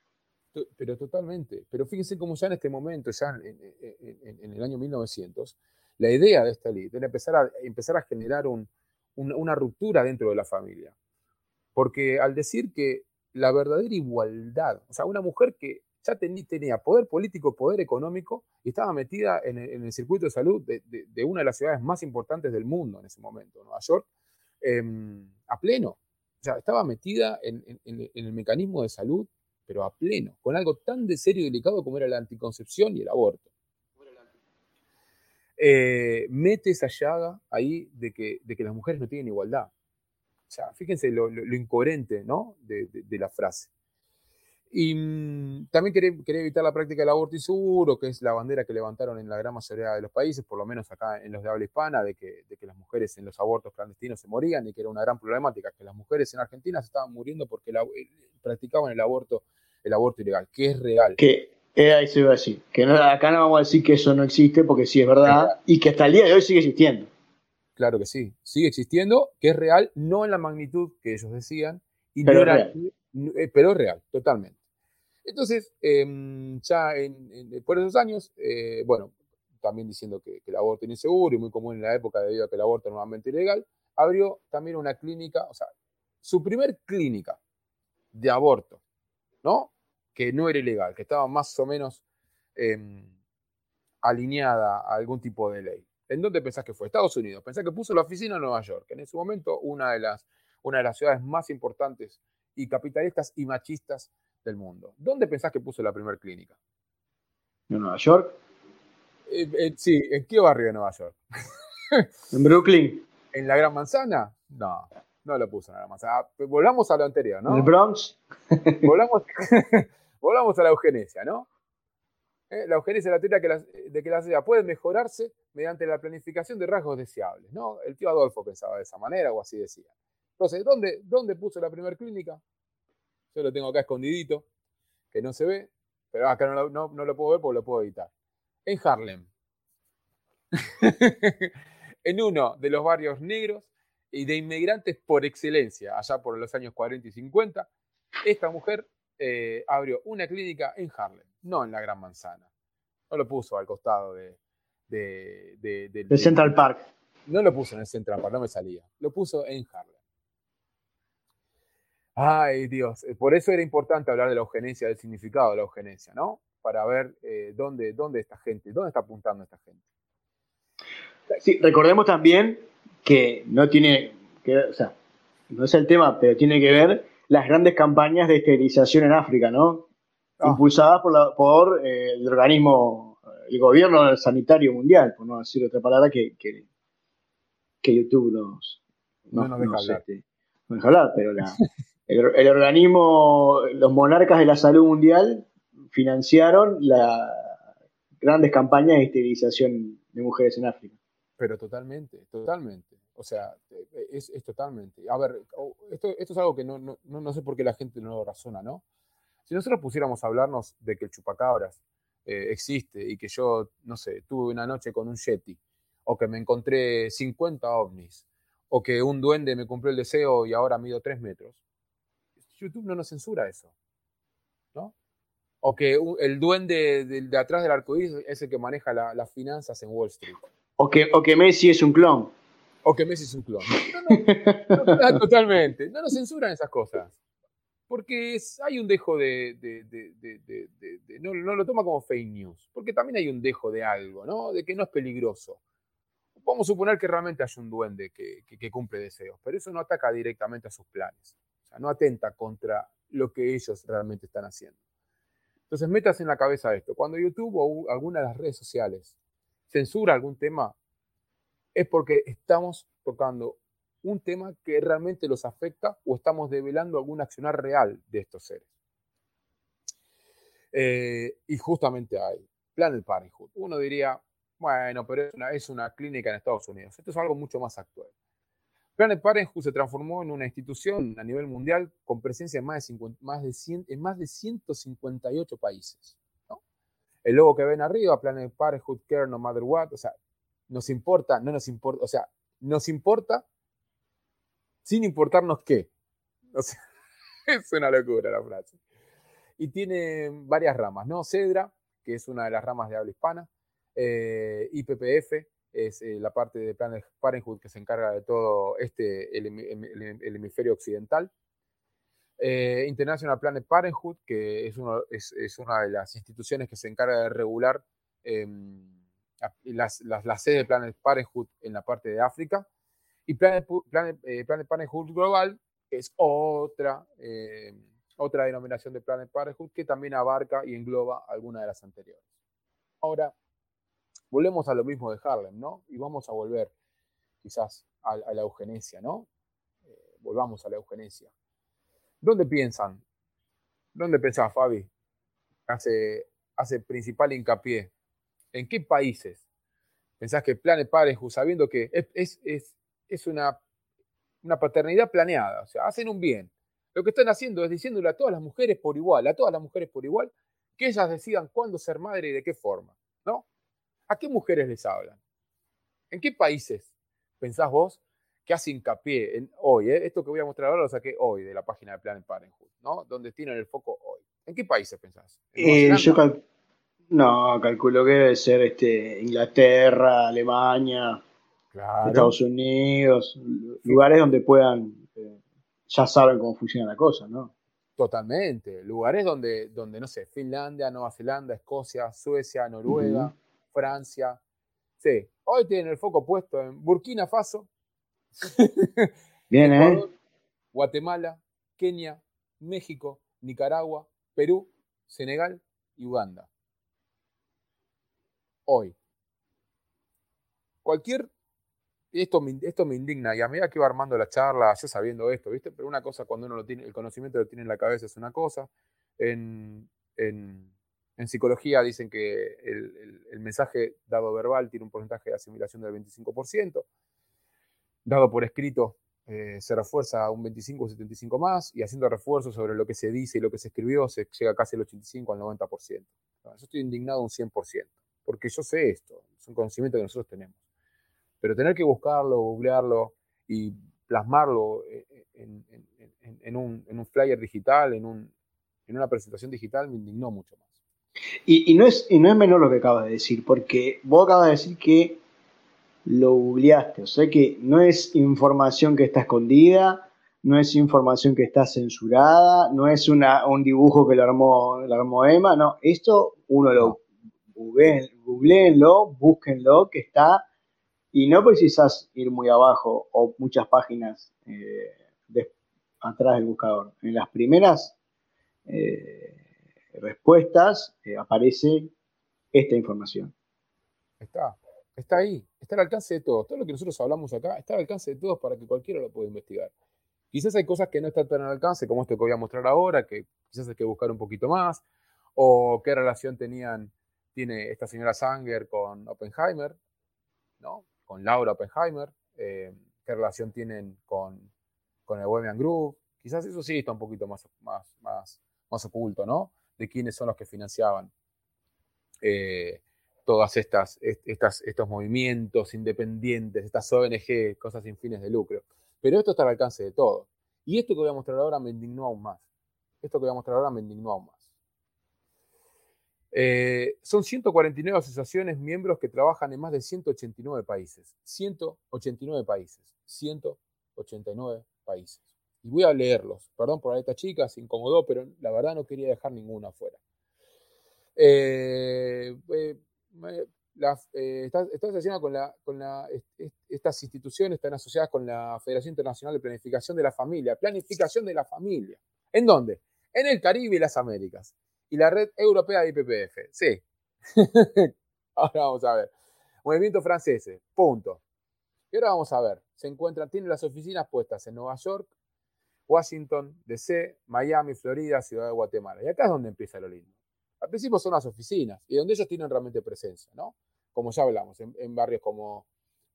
Pero totalmente. Pero fíjense cómo ya en este momento, ya en, el año 1900, la idea de esta ley era empezar a, empezar a generar una ruptura dentro de la familia. Porque al decir que la verdadera igualdad, o sea, una mujer que ya tenía poder político, poder económico, y estaba metida en el, circuito de salud de, una de las ciudades más importantes del mundo en ese momento, Nueva York, em, a pleno. O sea, estaba metida en, el mecanismo de salud pero a pleno, con algo tan de serio y delicado como era la anticoncepción y el aborto. Eh, mete esa llaga ahí de que, de que las mujeres no tienen igualdad. O sea, fíjense lo, incoherente ¿no? de, la frase. Y mm, también quería, evitar la práctica del aborto inseguro, que es la bandera que levantaron en la gran mayoría de los países, por lo menos acá en los de habla hispana, de que, de que las mujeres en los abortos clandestinos se morían y que era una gran problemática, que las mujeres en Argentina se estaban muriendo porque eh, practicaban el aborto, el aborto ilegal, que es real. Que eh, ahí se iba a decir, que acá no vamos a decir que eso no existe, porque sí es verdad, y que hasta el día de hoy sigue existiendo. Claro que sí, sigue existiendo, que es real, no en la magnitud que ellos decían, y pero, real. Eh, pero es real, totalmente. Entonces, em, ya en, por esos años, eh, bueno, también diciendo que, el aborto era inseguro y muy común en la época debido a que el aborto era normalmente ilegal, abrió también una clínica, o sea, su primer clínica de aborto, ¿no? Que no era ilegal, que estaba más o menos em, alineada a algún tipo de ley. ¿En dónde pensás que fue? Estados Unidos. Pensás que puso la oficina en Nueva York, en ese momento una de las, una de las ciudades más importantes y capitalistas y machistas del mundo. ¿Dónde pensás que puso la primera clínica? ¿En Nueva York? Eh, eh, sí, ¿en qué barrio de Nueva York? [LAUGHS] en Brooklyn. ¿En la Gran Manzana? No, no lo puso en la Gran Manzana. Ah, volvamos a lo anterior, ¿no? ¿En el Bronx? [LAUGHS] volvamos, [LAUGHS] volvamos a la eugenesia, ¿no? Eh, la eugenesia es la teoría de que la sociedad puede mejorarse mediante la planificación de rasgos deseables, ¿no? El tío Adolfo pensaba de esa manera o así decía. Entonces, ¿dónde, dónde puso la primera clínica? Yo lo tengo acá escondidito, que no se ve, pero acá no, no, lo puedo ver porque lo puedo editar. En Harlem. [LAUGHS] en uno de los barrios negros y de inmigrantes por excelencia, allá por los años 40 y 50, esta mujer eh, abrió una clínica en Harlem, no en la Gran Manzana. No lo puso al costado de, de, Central Park. No lo puso en el Central Park, no me salía. Lo puso en Harlem. Ay, Dios. Eh, por eso era importante hablar de la eugenesia, del significado de la eugenesia, ¿no? Para ver eh, dónde, dónde esta gente, dónde está apuntando esta gente. Sí, recordemos también que no tiene, que, o sea, no es el tema, pero tiene que ver las grandes campañas de esterilización en África, ¿no? Ah. Impulsadas por, por eh, el organismo, el gobierno sanitario mundial, por no decir otra palabra que, que, YouTube nos, no, nos deja hablar. Este, no deja hablar, pero la, [LAUGHS] el, organismo, los monarcas de la salud mundial financiaron las grandes campañas de esterilización de mujeres en África. Pero totalmente, totalmente. O sea, es, totalmente. A ver, esto, esto es algo que no, no, no, sé por qué la gente no lo razona, ¿no? Si nosotros pusiéramos a hablarnos de que el chupacabras eh, existe y que yo, no sé, tuve una noche con un yeti, o que me encontré 50 ovnis, o que un duende me cumplió el deseo y ahora mido 3 metros, YouTube no nos censura eso. ¿no? O que el duende de, atrás del arcoíris es el que maneja las finanzas en Wall Street. O que, o que Messi es un clon. O que Messi es un clon. No, totalmente. No nos censuran esas cosas. Porque hay un dejo de. no, lo toma como fake news. Porque también hay un dejo de algo, ¿no? De que no es peligroso. Vamos a suponer que realmente hay un duende que, que cumple deseos, pero eso no ataca directamente a sus planes no atenta contra lo que ellos realmente están haciendo. Entonces, metas en la cabeza esto. Cuando YouTube o alguna de las redes sociales censura algún tema, es porque estamos tocando un tema que realmente los afecta o estamos develando algún accionar real de estos seres. Eh, y justamente hay Planet Parenthood. Uno diría, bueno, pero es una, es una clínica en Estados Unidos. Esto es algo mucho más actual. Planet Parenthood se transformó en una institución a nivel mundial con presencia en más de, más de, más de 158 países. El logo que ven arriba, Planet Parenthood Care No Matter What, o sea, nos importa, no nos importa, o sea, nos importa sin importarnos qué. [LAUGHS] Es una locura la frase. Y tiene varias ramas, ¿no? Cedra, que es una de las ramas de habla hispana, eh, IPPF, es eh, la parte de Planet Parenthood que se encarga de todo este, el, hemisferio occidental. Eh, International Planet Parenthood, que es, es, una de las instituciones que se encarga de regular em, las, las, sedes de Planet Parenthood en la parte de África. Y Planet, Planet, eh, Planet Parenthood Global, que es otra, otra denominación de Planet Parenthood que también abarca y engloba alguna de las anteriores. Ahora, volvemos a lo mismo de Harlem, ¿no? Y vamos a volver quizás a, la eugenesia, ¿no? Eh, volvamos a la eugenesia. ¿Dónde piensan? ¿Dónde pensás, Fabi? Hace, principal hincapié. ¿En qué países pensás que Planet Parenthood, sabiendo que es, es, es una, una paternidad planeada, o sea, hacen un bien. Lo que están haciendo es diciéndole a todas las mujeres por igual, a todas las mujeres por igual, que ellas decidan cuándo ser madre y de qué forma. ¿A qué mujeres les hablan? ¿En qué países pensás vos que hace hincapié en hoy? Eh? Esto que voy a mostrar ahora lo saqué hoy de la página de Planet Parenthood, ¿no? Donde tienen el foco hoy. ¿En qué países pensás? Eh, yo no, calculo que debe ser este, Inglaterra, Alemania, Estados Unidos, lugares donde puedan, eh, ya saben cómo funciona la cosa, ¿no? Totalmente. Lugares donde, donde, no sé, Finlandia, Nueva Zelanda, Escocia, Suecia, Noruega, Francia. Sí, hoy tienen el foco puesto en Burkina Faso. [LAUGHS] Bien, ¿eh? Guatemala, Kenia, México, Nicaragua, Perú, Senegal y Uganda. Hoy. Cualquier esto me, esto me indigna y a medida que iba armando la charla, ya sabiendo esto, ¿viste? Pero una cosa cuando uno lo tiene, el conocimiento lo tiene en la cabeza es una cosa. En, psicología dicen que el, mensaje dado verbal tiene un porcentaje de asimilación del 25%, dado por escrito eh, se refuerza un 25 o 75 más y haciendo refuerzos sobre lo que se dice y lo que se escribió se llega casi al 85 al 90%. yo estoy indignado un 100%, porque yo sé esto, es un conocimiento que nosotros tenemos. Pero tener que buscarlo, googlearlo y plasmarlo eh, eh, en, un, flyer digital, en, una presentación digital, me indignó mucho más. Y, no es, y no es menor lo que acabas de decir, porque vos acabas de decir que lo googleaste, o sea que no es información que está escondida, no es información que está censurada, no es una, un dibujo que lo armó, lo armó Emma, no, esto uno lo googleenlo, búsquenlo, que está y no precisas ir muy abajo o muchas páginas eh, atrás del buscador. En las primeras eh, respuestas eh, aparece esta información. Está, está ahí, está al alcance de todos. Todo lo que nosotros hablamos acá está al alcance de todos para que cualquiera lo pueda investigar. Quizás hay cosas que no están tan al alcance, como esto que voy a mostrar ahora, que quizás hay que buscar un poquito más, o qué relación tenían, tiene esta señora Sanger con Oppenheimer, ¿no? con Laura Oppenheimer, eh, qué relación tienen con, el Bohemian Group. Quizás eso sí está un poquito más, más, más, más oculto, ¿no? De quiénes son los que financiaban eh, todas estas, estos movimientos independientes, estas ONG, cosas sin fines de lucro. Pero esto está al alcance de todos. Y esto que voy a mostrar ahora me indignó aún más. Esto que voy a mostrar ahora me indignó aún más. Eh, son 149 asociaciones miembros que trabajan en más de 189 países. 189 países. 189 países. Y voy a leerlos. Perdón por esta chica, se incomodó, pero la verdad no quería dejar ninguna afuera. Eh, eh, con, estas instituciones están asociadas con la Federación Internacional de Planificación de la Familia. Planificación de la familia. ¿En dónde? En el Caribe y las Américas y la red europea de IPPF. Sí. [LAUGHS] ahora vamos a ver. Movimiento franceses, punto. Y ahora vamos a ver. Se encuentran, tienen las oficinas puestas en Nueva York, Washington, DC, Miami, Florida, Ciudad de Guatemala. Y acá es donde empieza lo lindo. Al principio son las oficinas y donde ellos tienen realmente presencia, ¿no? Como ya hablamos, en, barrios como,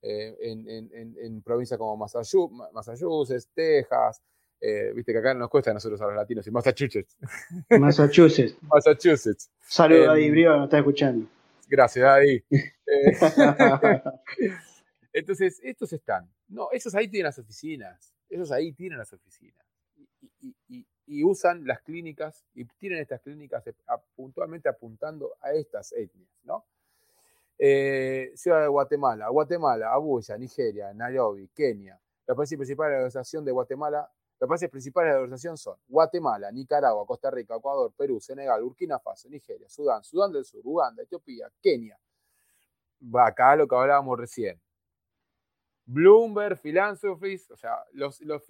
eh, en, provincias como Massachusetts, Texas, eh, viste que acá nos cuesta a nosotros a los latinos y Massachusetts. [LAUGHS] Massachusetts. Massachusetts. Saludos a Adi Brio, nos está escuchando. Gracias, Adi. [LAUGHS] Eh, [LAUGHS] entonces, estos están. No, esos ahí tienen las oficinas. Esos ahí tienen las oficinas. Y, usan las clínicas y tienen estas clínicas puntualmente apuntando a estas etnias, ¿no? Eh, Ciudad de Guatemala, Guatemala, Abuya, Nigeria, Nairobi, Kenia. La principal de la organización de Guatemala los países principales de la organización son Guatemala, Nicaragua, Costa Rica, Ecuador, Perú, Senegal, Burkina Faso, Nigeria, Sudán, Sudán del Sur, Uganda, Etiopía, Kenia. Acá lo que hablábamos recién. Bloomberg, Philanthropies, o sea, los, los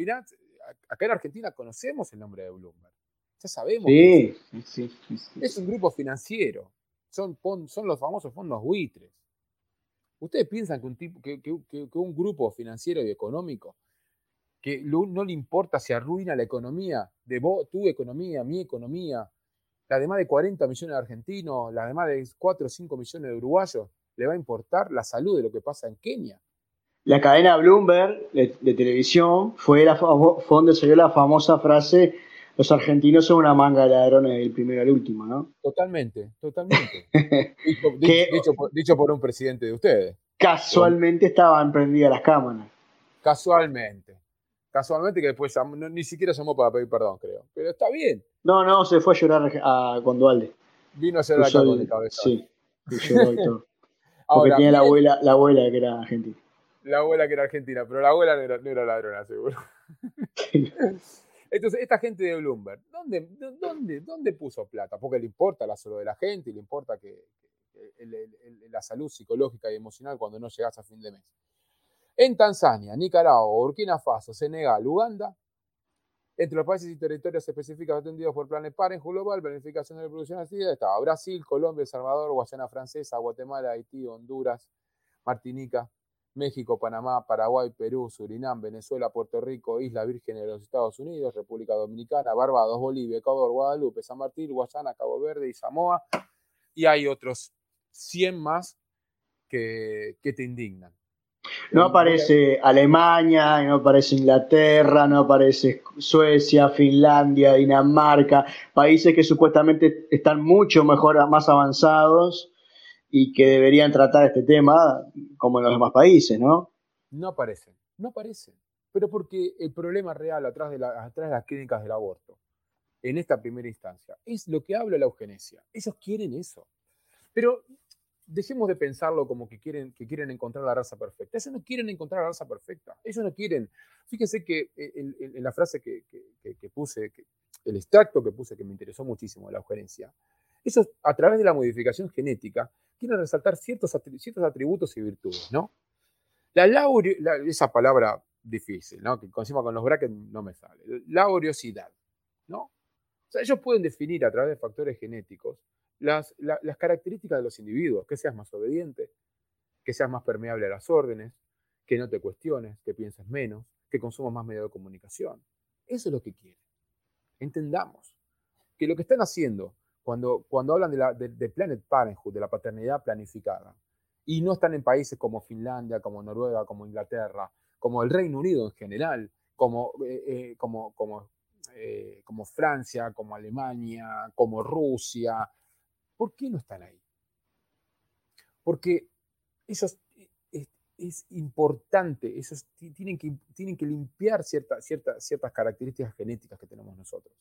acá en Argentina conocemos el nombre de Bloomberg. Ya sabemos. Sí, sí, sí, Es un grupo financiero. Son, son los famosos fondos buitres. ¿Ustedes piensan que un, tipo, que un grupo financiero y económico que no le importa si arruina la economía de vos, tu economía, mi economía, la de más de 40 millones de argentinos, la de más de 4 o 5 millones de uruguayos, le va a importar la salud de lo que pasa en Kenia. La cadena Bloomberg de, televisión fue, la, fue donde salió la famosa frase los argentinos son una manga de ladrones del primero al último, ¿no? Totalmente, totalmente. [LAUGHS] dicho, por, un presidente de ustedes. Casualmente estaban prendidas las cámaras. Casualmente. Casualmente que después ni siquiera llamó para pedir perdón, creo. Pero está bien. No, no, se fue a llorar a, con Dualde. Vino a llorar acá con el cabeza. Sí, lloró y todo. [LAUGHS] Porque tenía la abuela, la abuela que era argentina. La abuela que era argentina, pero la abuela no era, no era ladrona, seguro. [LAUGHS] Entonces, esta gente de Bloomberg, ¿dónde, dónde, dónde puso plata? Porque le importa la salud de la gente y le importa que, la salud psicológica y emocional cuando no llegas a fin de mes. En Tanzania, Nicaragua, Burkina Faso, Senegal, Uganda, entre los países y territorios específicos atendidos por Planes Parenthood Global, planificación de reproducción asistida, estaba Brasil, Colombia, El Salvador, Guayana Francesa, Guatemala, Haití, Honduras, Martinica, México, Panamá, Paraguay, Perú, Surinam, Venezuela, Puerto Rico, Isla Virgen de los Estados Unidos, República Dominicana, Barbados, Bolivia, Ecuador, Guadalupe, San Martín, Guayana, Cabo Verde y Samoa. Y hay otros 100 más que, te indignan. No aparece Alemania, no aparece Inglaterra, no aparece Suecia, Finlandia, Dinamarca, países que supuestamente están mucho mejor, más avanzados y que deberían tratar este tema como en los demás países, ¿no? No aparecen, no aparecen. Pero porque el problema real atrás de, atrás de las clínicas del aborto, en esta primera instancia, es lo que habla la eugenesia. Ellos quieren eso. Pero dejemos de pensarlo como que quieren, que quieren encontrar la raza perfecta. Ellos no quieren encontrar la raza perfecta. Ellos no quieren. Fíjense que eh, en, la frase que, puse, el extracto que puse, que me interesó muchísimo de la eugenesia, eso a través de la modificación genética quieren resaltar ciertos, ciertos atributos y virtudes, ¿no? La laurio, esa palabra difícil, ¿no? Que encima con los brackets no me sale. Laboriosidad, ¿no? O sea, ellos pueden definir a través de factores genéticos las, las características de los individuos, que seas más obediente, que seas más permeable a las órdenes, que no te cuestiones, que pienses menos, que consumas más medios de comunicación. Eso es lo que quieren. Entendamos que lo que están haciendo cuando, cuando hablan de, la, de, Planet Parenthood, de la paternidad planificada, y no están en países como Finlandia, como Noruega, como Inglaterra, como el Reino Unido en general, como, eh, eh, como, eh, como Francia, como Alemania, como Rusia, ¿por qué no están ahí? Porque esos, es, importante, esos tienen que, tienen que limpiar ciertas ciertas características genéticas que tenemos nosotros.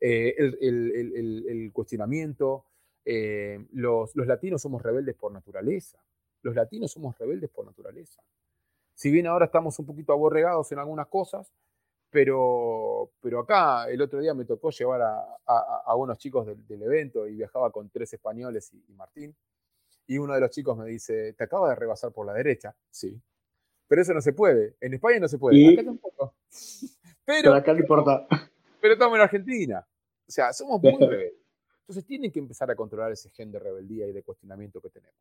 Eh, el, cuestionamiento. Eh, los, latinos somos rebeldes por naturaleza. Los latinos somos rebeldes por naturaleza. Si bien ahora estamos un poquito aborregados en algunas cosas, pero, pero acá el otro día me tocó llevar a, unos chicos del, evento y viajaba con tres españoles y, Martín. Y uno de los chicos me dice, te acaba de rebasar por la derecha. Sí. Pero eso no se puede. En España no se puede. Acá tampoco. [LAUGHS] Pero, acá no importa pero estamos en Argentina. O sea, somos muy rebeldes. Entonces tienen que empezar a controlar ese gen de rebeldía y de cuestionamiento que tenemos.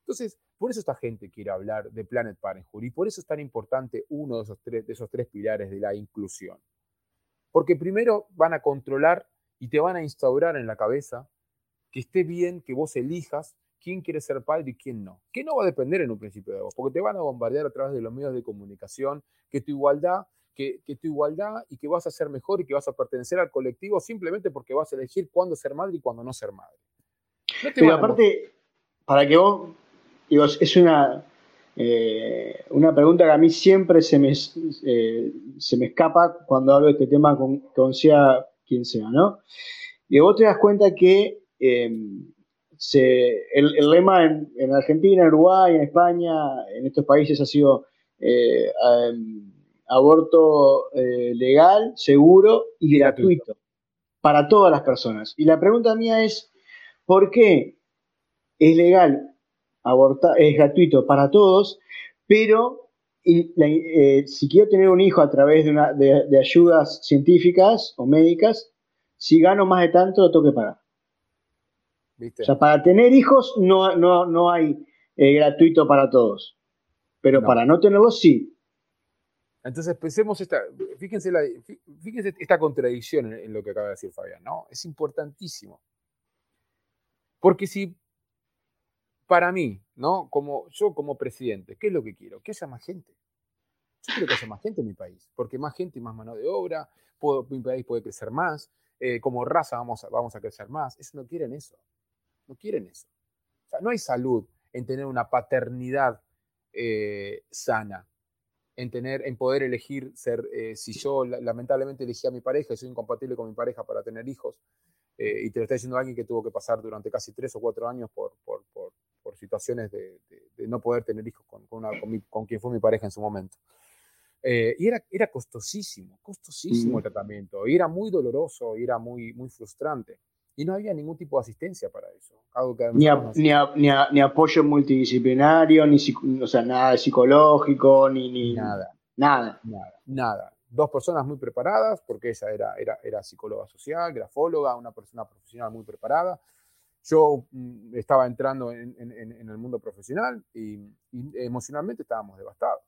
Entonces, por eso esta gente quiere hablar de Planet Parenthood y por eso es tan importante uno de esos tres, de esos tres pilares de la inclusión. Porque primero van a controlar y te van a instaurar en la cabeza que esté bien que vos elijas quién quiere ser padre y quién no. Que no va a depender en un principio de vos, porque te van a bombardear a través de los medios de comunicación, que tu igualdad que, tu igualdad y que vas a ser mejor y que vas a pertenecer al colectivo simplemente porque vas a elegir cuándo ser madre y cuándo no ser madre. Pero aparte, para que vos, digo, es una, eh, una pregunta que a mí siempre se me, eh, se me escapa cuando hablo de este tema con, sea quien sea, ¿no? Y vos te das cuenta que se, el, lema en, en, Argentina, en Uruguay, en España, en estos países ha sido eh, em, aborto eh, legal, seguro y gratuito para todas las personas. Y la pregunta mía es, ¿por qué es legal, abortar, es gratuito para todos, pero eh, si quiero tener un hijo a través de, una, de, ayudas científicas o médicas, si gano más de tanto, lo tengo que pagar? O sea, para tener hijos no, no, hay eh, gratuito para todos, pero para no tenerlos sí. Entonces pensemos esta, fíjense, esta contradicción en, lo que acaba de decir Fabián, ¿no? Es importantísimo. Porque si para mí, ¿no? Como yo como presidente, ¿qué es lo que quiero? Que haya más gente. Yo quiero que haya más gente en mi país, porque más gente y más mano de obra, mi país puede crecer más, eh, como raza vamos a, vamos a crecer más. Eso no quieren eso. No quieren eso. O sea, no hay salud en tener una paternidad eh, sana en tener, en poder elegir ser, eh, si yo lamentablemente elegí a mi pareja y soy incompatible con mi pareja para tener hijos, eh, y te lo está diciendo alguien que tuvo que pasar durante casi tres o cuatro años por, por, por, situaciones de, no poder tener hijos con, con, con, quien fue mi pareja en su momento. Eh, y era, era costosísimo, costosísimo el tratamiento, y era muy doloroso, y era muy, muy frustrante. Y no había ningún tipo de asistencia para eso. ni, ni, ni, apoyo multidisciplinario, ni o sea, nada psicológico, ni, ni nada. Nada. Nada. Nada. Dos personas muy preparadas, porque ella era, era, era psicóloga social, grafóloga, una persona profesional muy preparada. Yo mm, estaba entrando en, en, el mundo profesional y emocionalmente estábamos devastados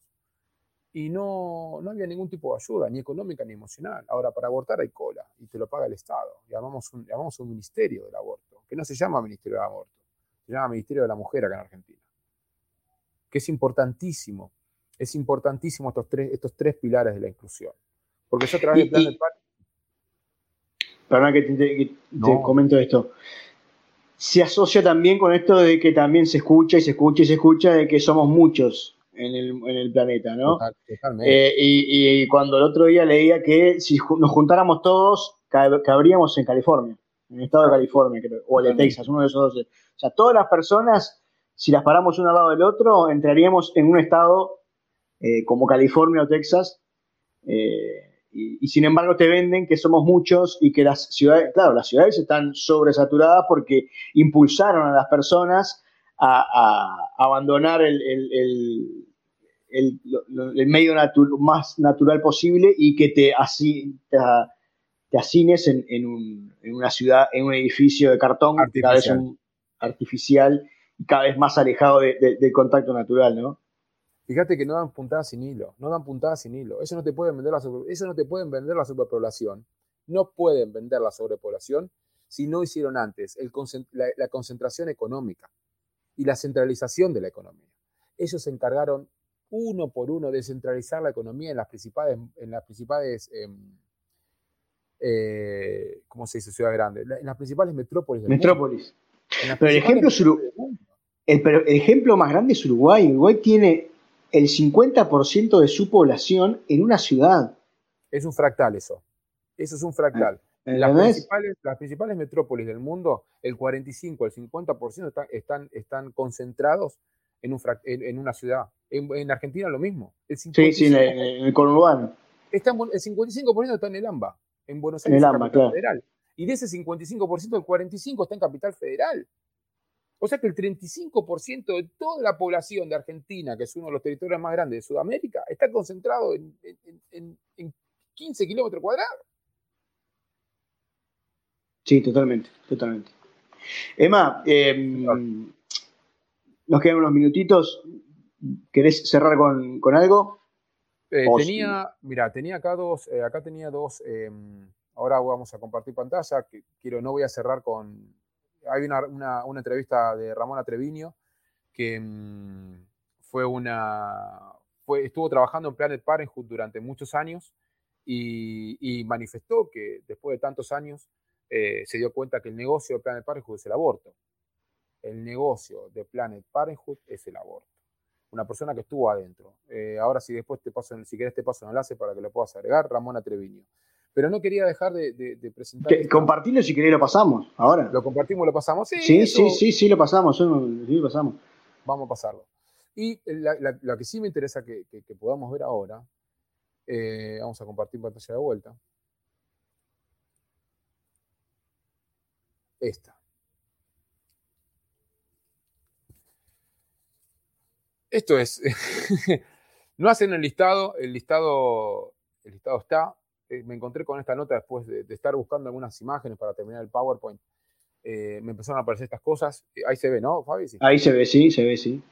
y no, no había ningún tipo de ayuda, ni económica ni emocional. Ahora, para abortar hay cola y te lo paga el Estado. Llamamos un, llamamos un ministerio del aborto, que no se llama Ministerio del Aborto, se llama Ministerio de la Mujer acá en Argentina. Que es importantísimo, es importantísimo estos tres, estos tres pilares de la inclusión. Porque yo través del plan del Perdón que te, comento esto se asocia también con esto de que también se escucha y se escucha y se escucha de que somos muchos en el, en el planeta, ¿no? Eh, y, cuando el otro día leía que si nos juntáramos todos, cabríamos en California, en el estado de California, creo, o el de Texas, uno de esos dos. O sea, todas las personas, si las paramos uno al lado del otro, entraríamos en un estado eh, como California o Texas. Eh, y, sin embargo te venden que somos muchos y que las ciudades, claro, las ciudades están sobresaturadas porque impulsaron a las personas a, abandonar el, el, medio más natural posible y que te, así, te, asines en, en, una ciudad, en un edificio de cartón, cada vez artificial y cada vez más alejado del contacto natural, ¿no? Fíjate que no dan puntadas sin hilo, no dan puntadas sin hilo. Eso no te pueden vender la, eso no te pueden vender la superpoblación. No pueden vender la sobrepoblación si no hicieron antes la concentración económica y la centralización de la economía. Ellos se encargaron uno por uno de centralizar la economía en las principales, en las principales em, eh, ¿cómo se dice? Ciudad grande, en las principales metrópolis. Del Metrópolis. Pero el ejemplo, el, el ejemplo más grande es Uruguay. Uruguay tiene el 50% de su población en una ciudad. Es un fractal eso. Eso es un fractal. Las principales, las principales, metrópolis del mundo, el 45, el 50% están, están concentrados en, un, en, una ciudad. En, Argentina lo mismo. sí, sí, en el, conurbano. el 55% está en el AMBA, en Buenos Aires, en el AMBA, federal. Y de ese 55%, el 45% está en Capital Federal. O sea que el 35% de toda la población de Argentina, que es uno de los territorios más grandes de Sudamérica, está concentrado en, en 15 kilómetros cuadrados. Sí, totalmente, totalmente. Emma, em, nos quedan unos minutitos. ¿Querés cerrar con, algo? Eh, tenía, mira, tenía acá dos, eh, acá tenía dos, em, ahora vamos a compartir pantalla, que quiero, no voy a cerrar con, hay una, entrevista de Ramón Atreviño, que em, fue una, fue, estuvo trabajando en Planet Parenthood durante muchos años y, y manifestó que después de tantos años eh, se dio cuenta que el negocio de Planet Parenthood es el aborto. El negocio de Planet Parenthood es el aborto. Una persona que estuvo adentro. Eh, ahora si después te paso, si querés te paso un enlace para que lo puedas agregar, Ramón Atreviño. Pero no quería dejar de, presentar. compartirlo si querés lo pasamos, ahora. ¿Lo compartimos, lo pasamos? Sí, sí, sí, sí, sí, lo pasamos, sí, pasamos. Vamos a pasarlo. Y la, que sí me interesa que, podamos ver ahora, eh, vamos a compartir pantalla de vuelta. Esta. Esto es, [LAUGHS] no hacen el listado, el listado, el listado está. Eh, me encontré con esta nota después de, estar buscando algunas imágenes para terminar el PowerPoint. Eh, me empezaron a aparecer estas cosas. Eh, ahí se ve, ¿no, Fabi? Ahí se ve, sí, se ve, sí.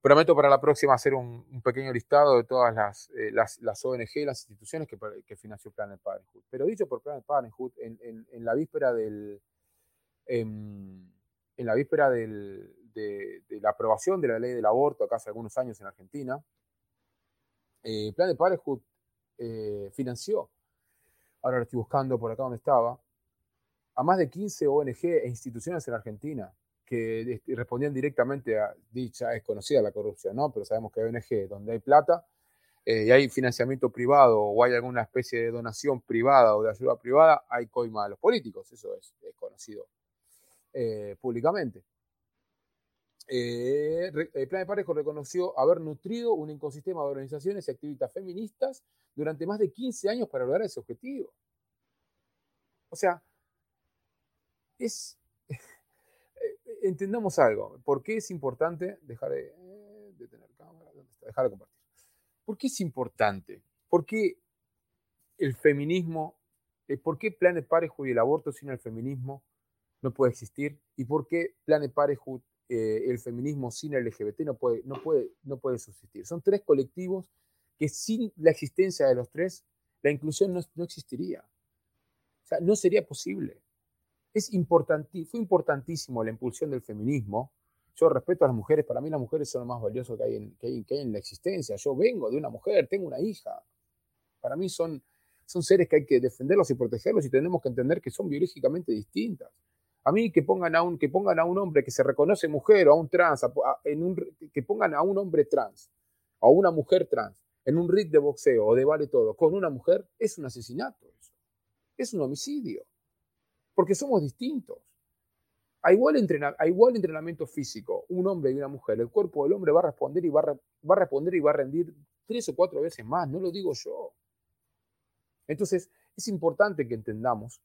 Prometo para la próxima hacer un, pequeño listado de todas las, las, las, ONG las instituciones que, que, financió Planet Parenthood. Pero dicho por Planet Parenthood, en, en, la víspera del, de, la aprobación de la ley del aborto acá hace algunos años en Argentina, eh, Plan de Parenthood eh, financió, ahora lo estoy buscando por acá donde estaba, a más de 15 ONG e instituciones en Argentina que respondían directamente a dicha, es conocida la corrupción, ¿no? Pero sabemos que ONG, donde hay plata eh, y hay financiamiento privado o hay alguna especie de donación privada o de ayuda privada, hay coima a los políticos, eso es, conocido eh, públicamente. Eh, el Plan de Parejo reconoció haber nutrido un ecosistema de organizaciones y activistas feministas durante más de 15 años para lograr ese objetivo. O sea, es entendamos algo. ¿Por qué es importante dejar de, tener cámara? Dejar de compartir. ¿Por qué es importante? ¿Por qué el feminismo, eh, por qué Planet Parenthood y el aborto sin el feminismo no puede existir? ¿Y por qué Planet Parenthood, eh, el feminismo sin el LGBT no puede, no, puede, no puede subsistir? Son tres colectivos que sin la existencia de los tres, la inclusión no, no existiría. O sea, no sería posible es fue importantísimo la impulsión del feminismo. Yo respeto a las mujeres, para mí las mujeres son lo más valioso que hay, en, que hay, en la existencia. Yo vengo de una mujer, tengo una hija. Para mí son, son seres que hay que defenderlos y protegerlos y tenemos que entender que son biológicamente distintas. A mí que pongan a un, que pongan a un hombre que se reconoce mujer o a un trans, en un, que pongan a un hombre trans o a una mujer trans en un ring de boxeo o de vale todo con una mujer, es un asesinato. Es un homicidio porque somos distintos. A igual, igual entrenamiento físico, un hombre y una mujer, el cuerpo del hombre va a responder y va a, responder y va a rendir tres o cuatro veces más, no lo digo yo. Entonces, es importante que entendamos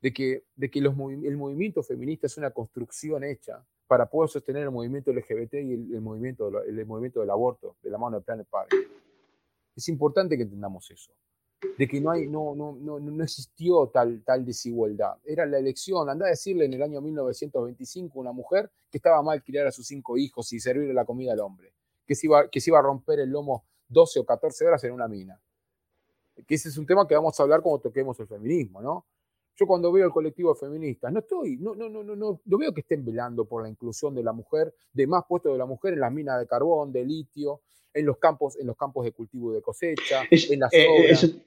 de que, de que el movimiento feminista es una construcción hecha para poder sostener el movimiento LGBT y el, movimiento, el movimiento del aborto de la mano de Planet Parenthood. Es importante que entendamos eso de que no, hay, no, no, no, no existió tal, tal desigualdad. Era la elección, anda a decirle en el año 1925 una mujer que estaba mal criar a sus cinco hijos y servirle la comida al hombre, que se iba, que se iba a romper el lomo 12 o 14 horas en una mina. Que ese es un tema que vamos a hablar cuando toquemos el feminismo, ¿no? Yo cuando veo el colectivo de feministas, no estoy, no, no, no, no, no, no veo que estén velando por la inclusión de la mujer, de más puestos de la mujer en las minas de carbón, de litio, en los campos, en los campos de cultivo y de cosecha, en las eh,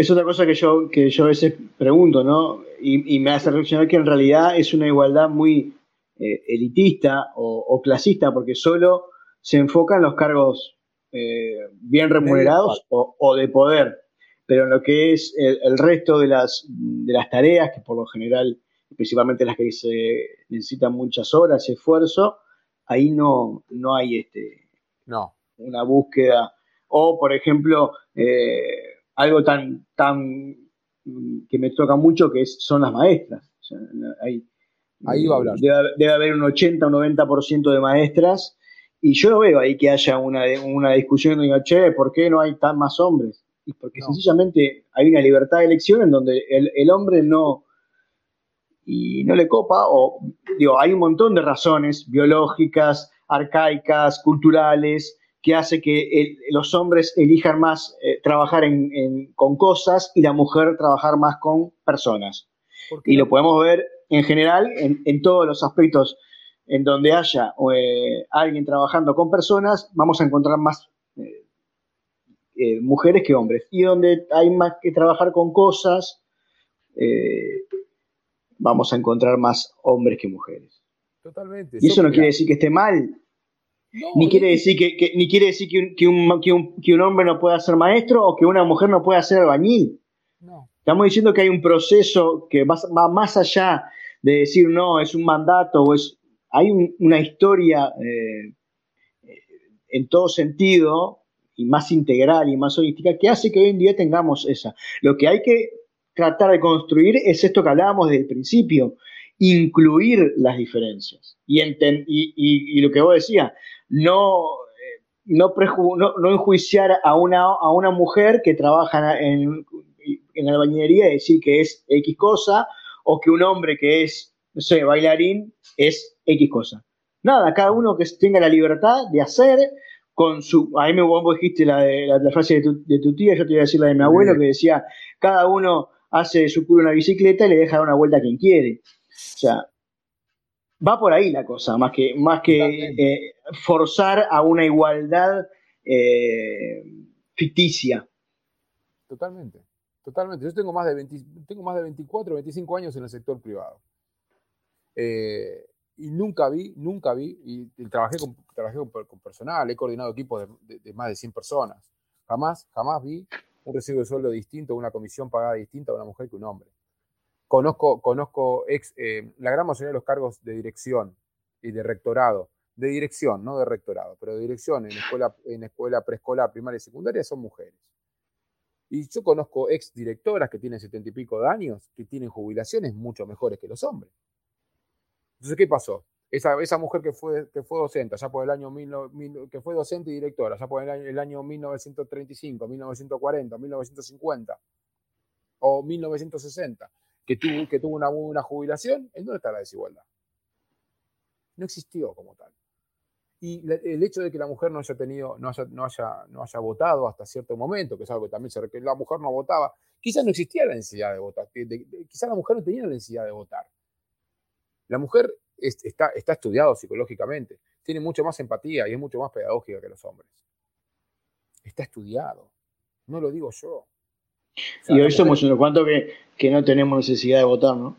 es, otra cosa que yo, que yo a veces pregunto, ¿no? Y, me hace reflexionar que en realidad es una igualdad muy eh, elitista o, clasista, porque solo se enfoca en los cargos eh, bien remunerados o, de poder, pero en lo que es el, resto de las, de las tareas, que por lo general, principalmente las que se necesitan muchas horas y esfuerzo, ahí no, no hay este, no una búsqueda. O, por ejemplo, eh, algo tan, tan mm, que me toca mucho que son las maestras. ahí, va a hablar. Debe, haber un 80 o 90% de maestras y yo no veo ahí que haya una, una discusión donde diga, che, ¿por qué no hay tan más hombres? Y porque sencillamente hay una libertad de elección en donde el, el, hombre no y no le copa, o digo, hay un montón de razones biológicas, arcaicas, culturales, que hace que los hombres elijan más eh, trabajar con cosas y la mujer trabajar más con personas. Y lo podemos ver en general en, todos los aspectos en donde haya eh, alguien trabajando con personas, vamos a encontrar más eh, mujeres que hombres. Y donde hay más que trabajar con cosas, vamos a encontrar más hombres que mujeres. Totalmente. Y eso no quiere decir que esté mal, ni, quiere decir que, ni quiere decir que un, que, un, hombre no pueda ser maestro o que una mujer no pueda ser albañil. Estamos diciendo que hay un proceso que va, más allá de decir no, es un mandato o es. Hay una historia eh, en todo sentido y más integral y más holística que hace que hoy en día tengamos esa. Lo que hay que tratar de construir es esto que hablábamos desde el principio, incluir las diferencias. Y, y, y, lo que vos decías, no, eh, no, no, enjuiciar a una, a una mujer que trabaja en, en la albañilería y decir que es X cosa, o que un hombre que es, no sé, bailarín es X cosa. Nada, cada uno que tenga la libertad de hacer con su... A mí me vos dijiste la, de, la, frase de tu, de tu, tía, yo te iba a decir la de mi abuelo, que decía, cada uno hace su culo una bicicleta y le deja dar una vuelta a quien quiere. O sea, va por ahí la cosa, más que, más que eh, forzar a una igualdad eh, ficticia. Totalmente, totalmente. Yo tengo más de tengo más de 24, 25 años en el sector privado. Eh, y nunca vi, nunca vi, y, trabajé, con, trabajé con, personal, he coordinado equipos de, más de 100 personas. Jamás, jamás vi un recibo de sueldo distinto, una comisión pagada distinta a una mujer que un hombre. Conozco, conozco ex, eh, la gran mayoría de los cargos de dirección y de rectorado, de dirección, no de rectorado, pero de dirección en escuela, en escuela preescolar, primaria y secundaria son mujeres. Y yo conozco ex directoras que tienen setenta y pico de años, que tienen jubilaciones mucho mejores que los hombres. Entonces, ¿qué pasó? Esa, esa mujer que fue, que fue docente, por el año que fue docente y directora, ya por el año, el año 1935, 1940, 1950 o 1960, que tuvo, una, jubilación, ¿en dónde está la desigualdad? No existió como tal. Y el hecho de que la mujer no haya tenido, no haya, no haya, no haya votado hasta cierto momento, que es algo que también se que la mujer no votaba, quizás no existía la necesidad de votar, quizás la mujer no tenía la necesidad de votar. La mujer está, está estudiado psicológicamente, tiene mucho más empatía y es mucho más pedagógica que los hombres. Está estudiado, no lo digo yo. Y hoy somos unos cuantos que, que no tenemos necesidad de votar, ¿no?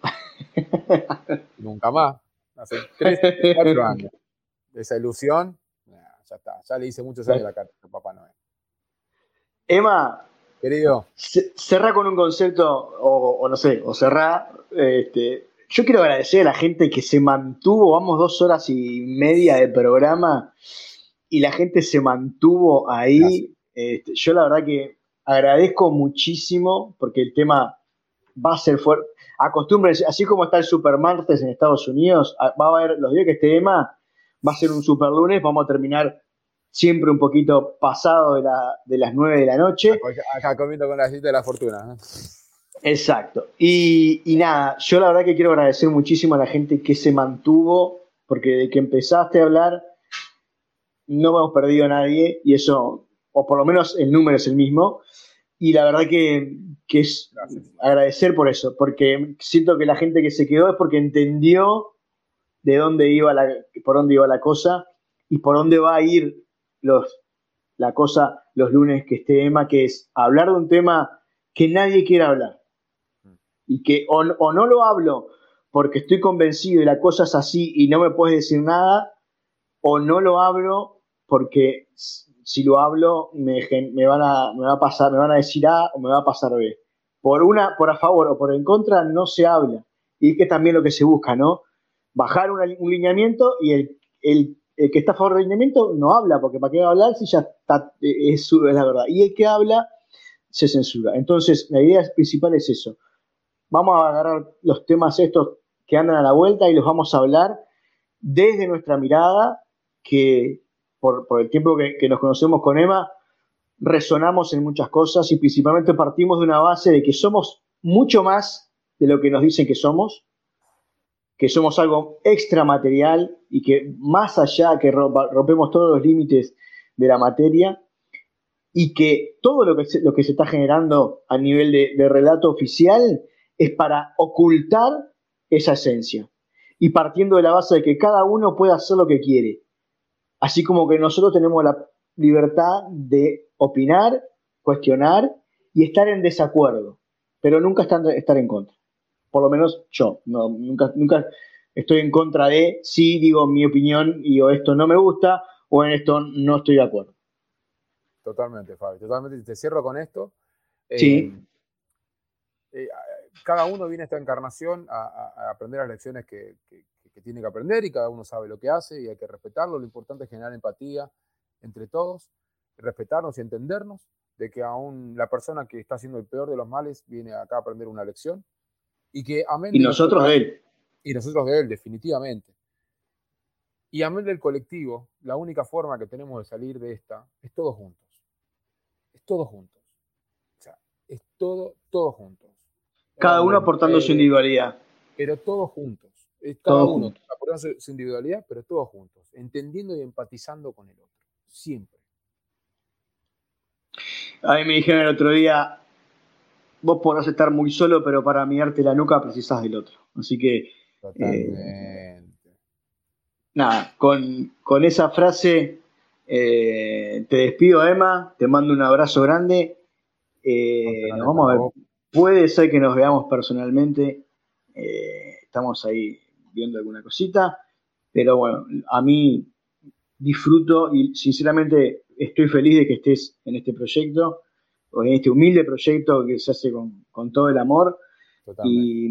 [LAUGHS] Nunca más. Hace tres, cuatro años. Esa ilusión, ya está. Ya le hice muchos años la carta a Papá Noel. Emma. Querido. Cerra con un concepto, o, no sé, o cerrá. Este, yo quiero agradecer a la gente que se mantuvo, vamos dos horas y media de programa, y la gente se mantuvo ahí. Este, yo la verdad que agradezco muchísimo porque el tema va a ser fuerte. Acostúmbrense, así como está el Supermartes en Estados Unidos, va a haber los días que este tema va a ser un super lunes, vamos a terminar siempre un poquito pasado de, de las 9 de la noche. Acá comiendo con la cita de la fortuna. Exacto. Y, y, nada, yo la verdad que quiero agradecer muchísimo a la gente que se mantuvo, porque de que empezaste a hablar no hemos perdido a nadie, y eso, o por lo menos el número es el mismo. Y la verdad que, que es agradecer por eso, porque siento que la gente que se quedó es porque entendió de dónde iba la, por dónde iba la cosa y por dónde va a ir los, la cosa los lunes que esté Emma, que es hablar de un tema que nadie quiere hablar y que o, no lo hablo porque estoy convencido y la cosa es así y no me puedes decir nada, o no lo hablo porque si lo hablo me, van a, va a pasar, me van a decir A o me va a pasar B. Por una, por a favor o por en contra no se habla. Y es que también lo que se busca, ¿no? Bajar un lineamiento y el, que está a favor del lineamiento no habla, porque ¿para qué va a hablar si ya es la verdad? Y el que habla se censura. Entonces, la idea principal es eso vamos a agarrar los temas estos que andan a la vuelta y los vamos a hablar desde nuestra mirada, que por, el tiempo que, nos conocemos con Emma, resonamos en muchas cosas y principalmente partimos de una base de que somos mucho más de lo que nos dicen que somos, que somos algo extramaterial y que más allá que rompemos todos los límites de la materia y que todo lo que se, está generando a nivel de relato oficial es para ocultar esa esencia. Y partiendo de la base de que cada uno puede hacer lo que quiere. Así como que nosotros tenemos la libertad de opinar, cuestionar y estar en desacuerdo, pero nunca estar, en contra. Por lo menos yo, no, nunca, nunca estoy en contra de si digo mi opinión y o esto no me gusta o en esto no estoy de acuerdo. Totalmente, Fabi, totalmente. Te cierro con esto. Sí. Eh, eh, cada uno viene a esta encarnación a, aprender las lecciones que, tiene que aprender y cada uno sabe lo que hace y hay que respetarlo. Lo importante es generar empatía entre todos, respetarnos y entendernos de que aún la persona que está haciendo el peor de los males viene acá a aprender una lección y que amén y nosotros de él y nosotros de él definitivamente y amén del colectivo la única forma que tenemos de salir de esta es todos juntos es todos juntos o sea es todo todos juntos cada uno aportando su individualidad. Pero todos juntos. Cada uno aportando su individualidad, pero todos juntos. Entendiendo y empatizando con el otro. Siempre. A mí me dijeron el otro día, vos podrás estar muy solo, pero para mirarte la nuca precisas del otro. Así que... Eh, nada, con, esa frase eh, te despido, Emma, te mando un abrazo grande. Eh, nos vamos a ver Puede ser que nos veamos personalmente. Eh, estamos ahí viendo alguna cosita. pero bueno, a mí disfruto y sinceramente estoy feliz de que estés en este proyecto, o en este humilde proyecto que se hace con, todo el amor. Y,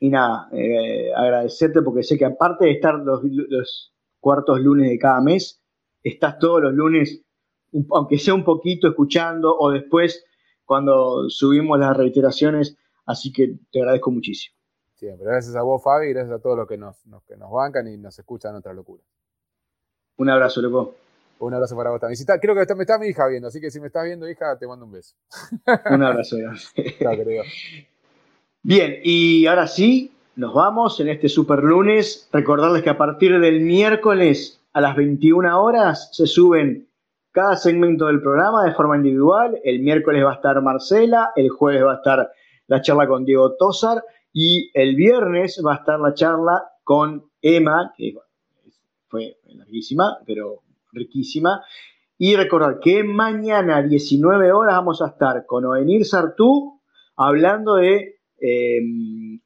y, nada, eh, agradecerte porque sé que aparte de estar los, los cuartos lunes de cada mes, estás todos los lunes, aunque sea un poquito escuchando o después cuando subimos las reiteraciones, así que te agradezco muchísimo. Siempre, gracias a vos Fabi y gracias a todos los que nos, que nos bancan y nos escuchan otra locura. Un abrazo, loco. Un abrazo para vos también. creo que me está mi hija viendo, así que si me estás viendo, hija, te mando un beso. [LAUGHS] Un abrazo. [LAUGHS] Bien, y ahora sí, nos vamos en este super lunes. Recordarles que a partir del miércoles a las 21 horas se suben cada segmento del programa de forma individual. El miércoles va a estar Marcela, el jueves va a estar la charla con Diego Tosar y el viernes va a estar la charla con Emma, que fue larguísima, pero riquísima. Y recordar que mañana a 19 horas vamos a estar con Oenir Sartú hablando de eh,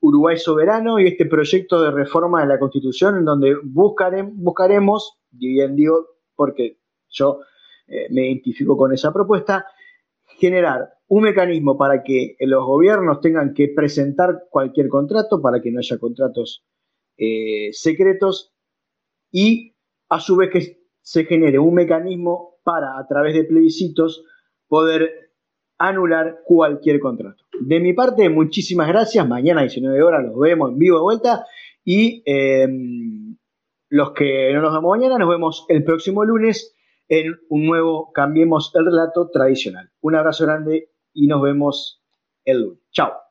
Uruguay Soberano y este proyecto de reforma de la Constitución en donde buscaremos, buscaremos bien digo porque yo eh, me identifico con esa propuesta, generar un mecanismo para que los gobiernos tengan que presentar cualquier contrato, para que no haya contratos eh, secretos y a su vez que se genere un mecanismo para, a través de plebiscitos, poder anular cualquier contrato. De mi parte, muchísimas gracias. Mañana a 19 horas los vemos en vivo de vuelta. Y em, los que no nos vemos mañana, nos vemos el próximo lunes en un nuevo Cambiemos el Relato tradicional. Un abrazo grande y nos vemos el lunes. Chao.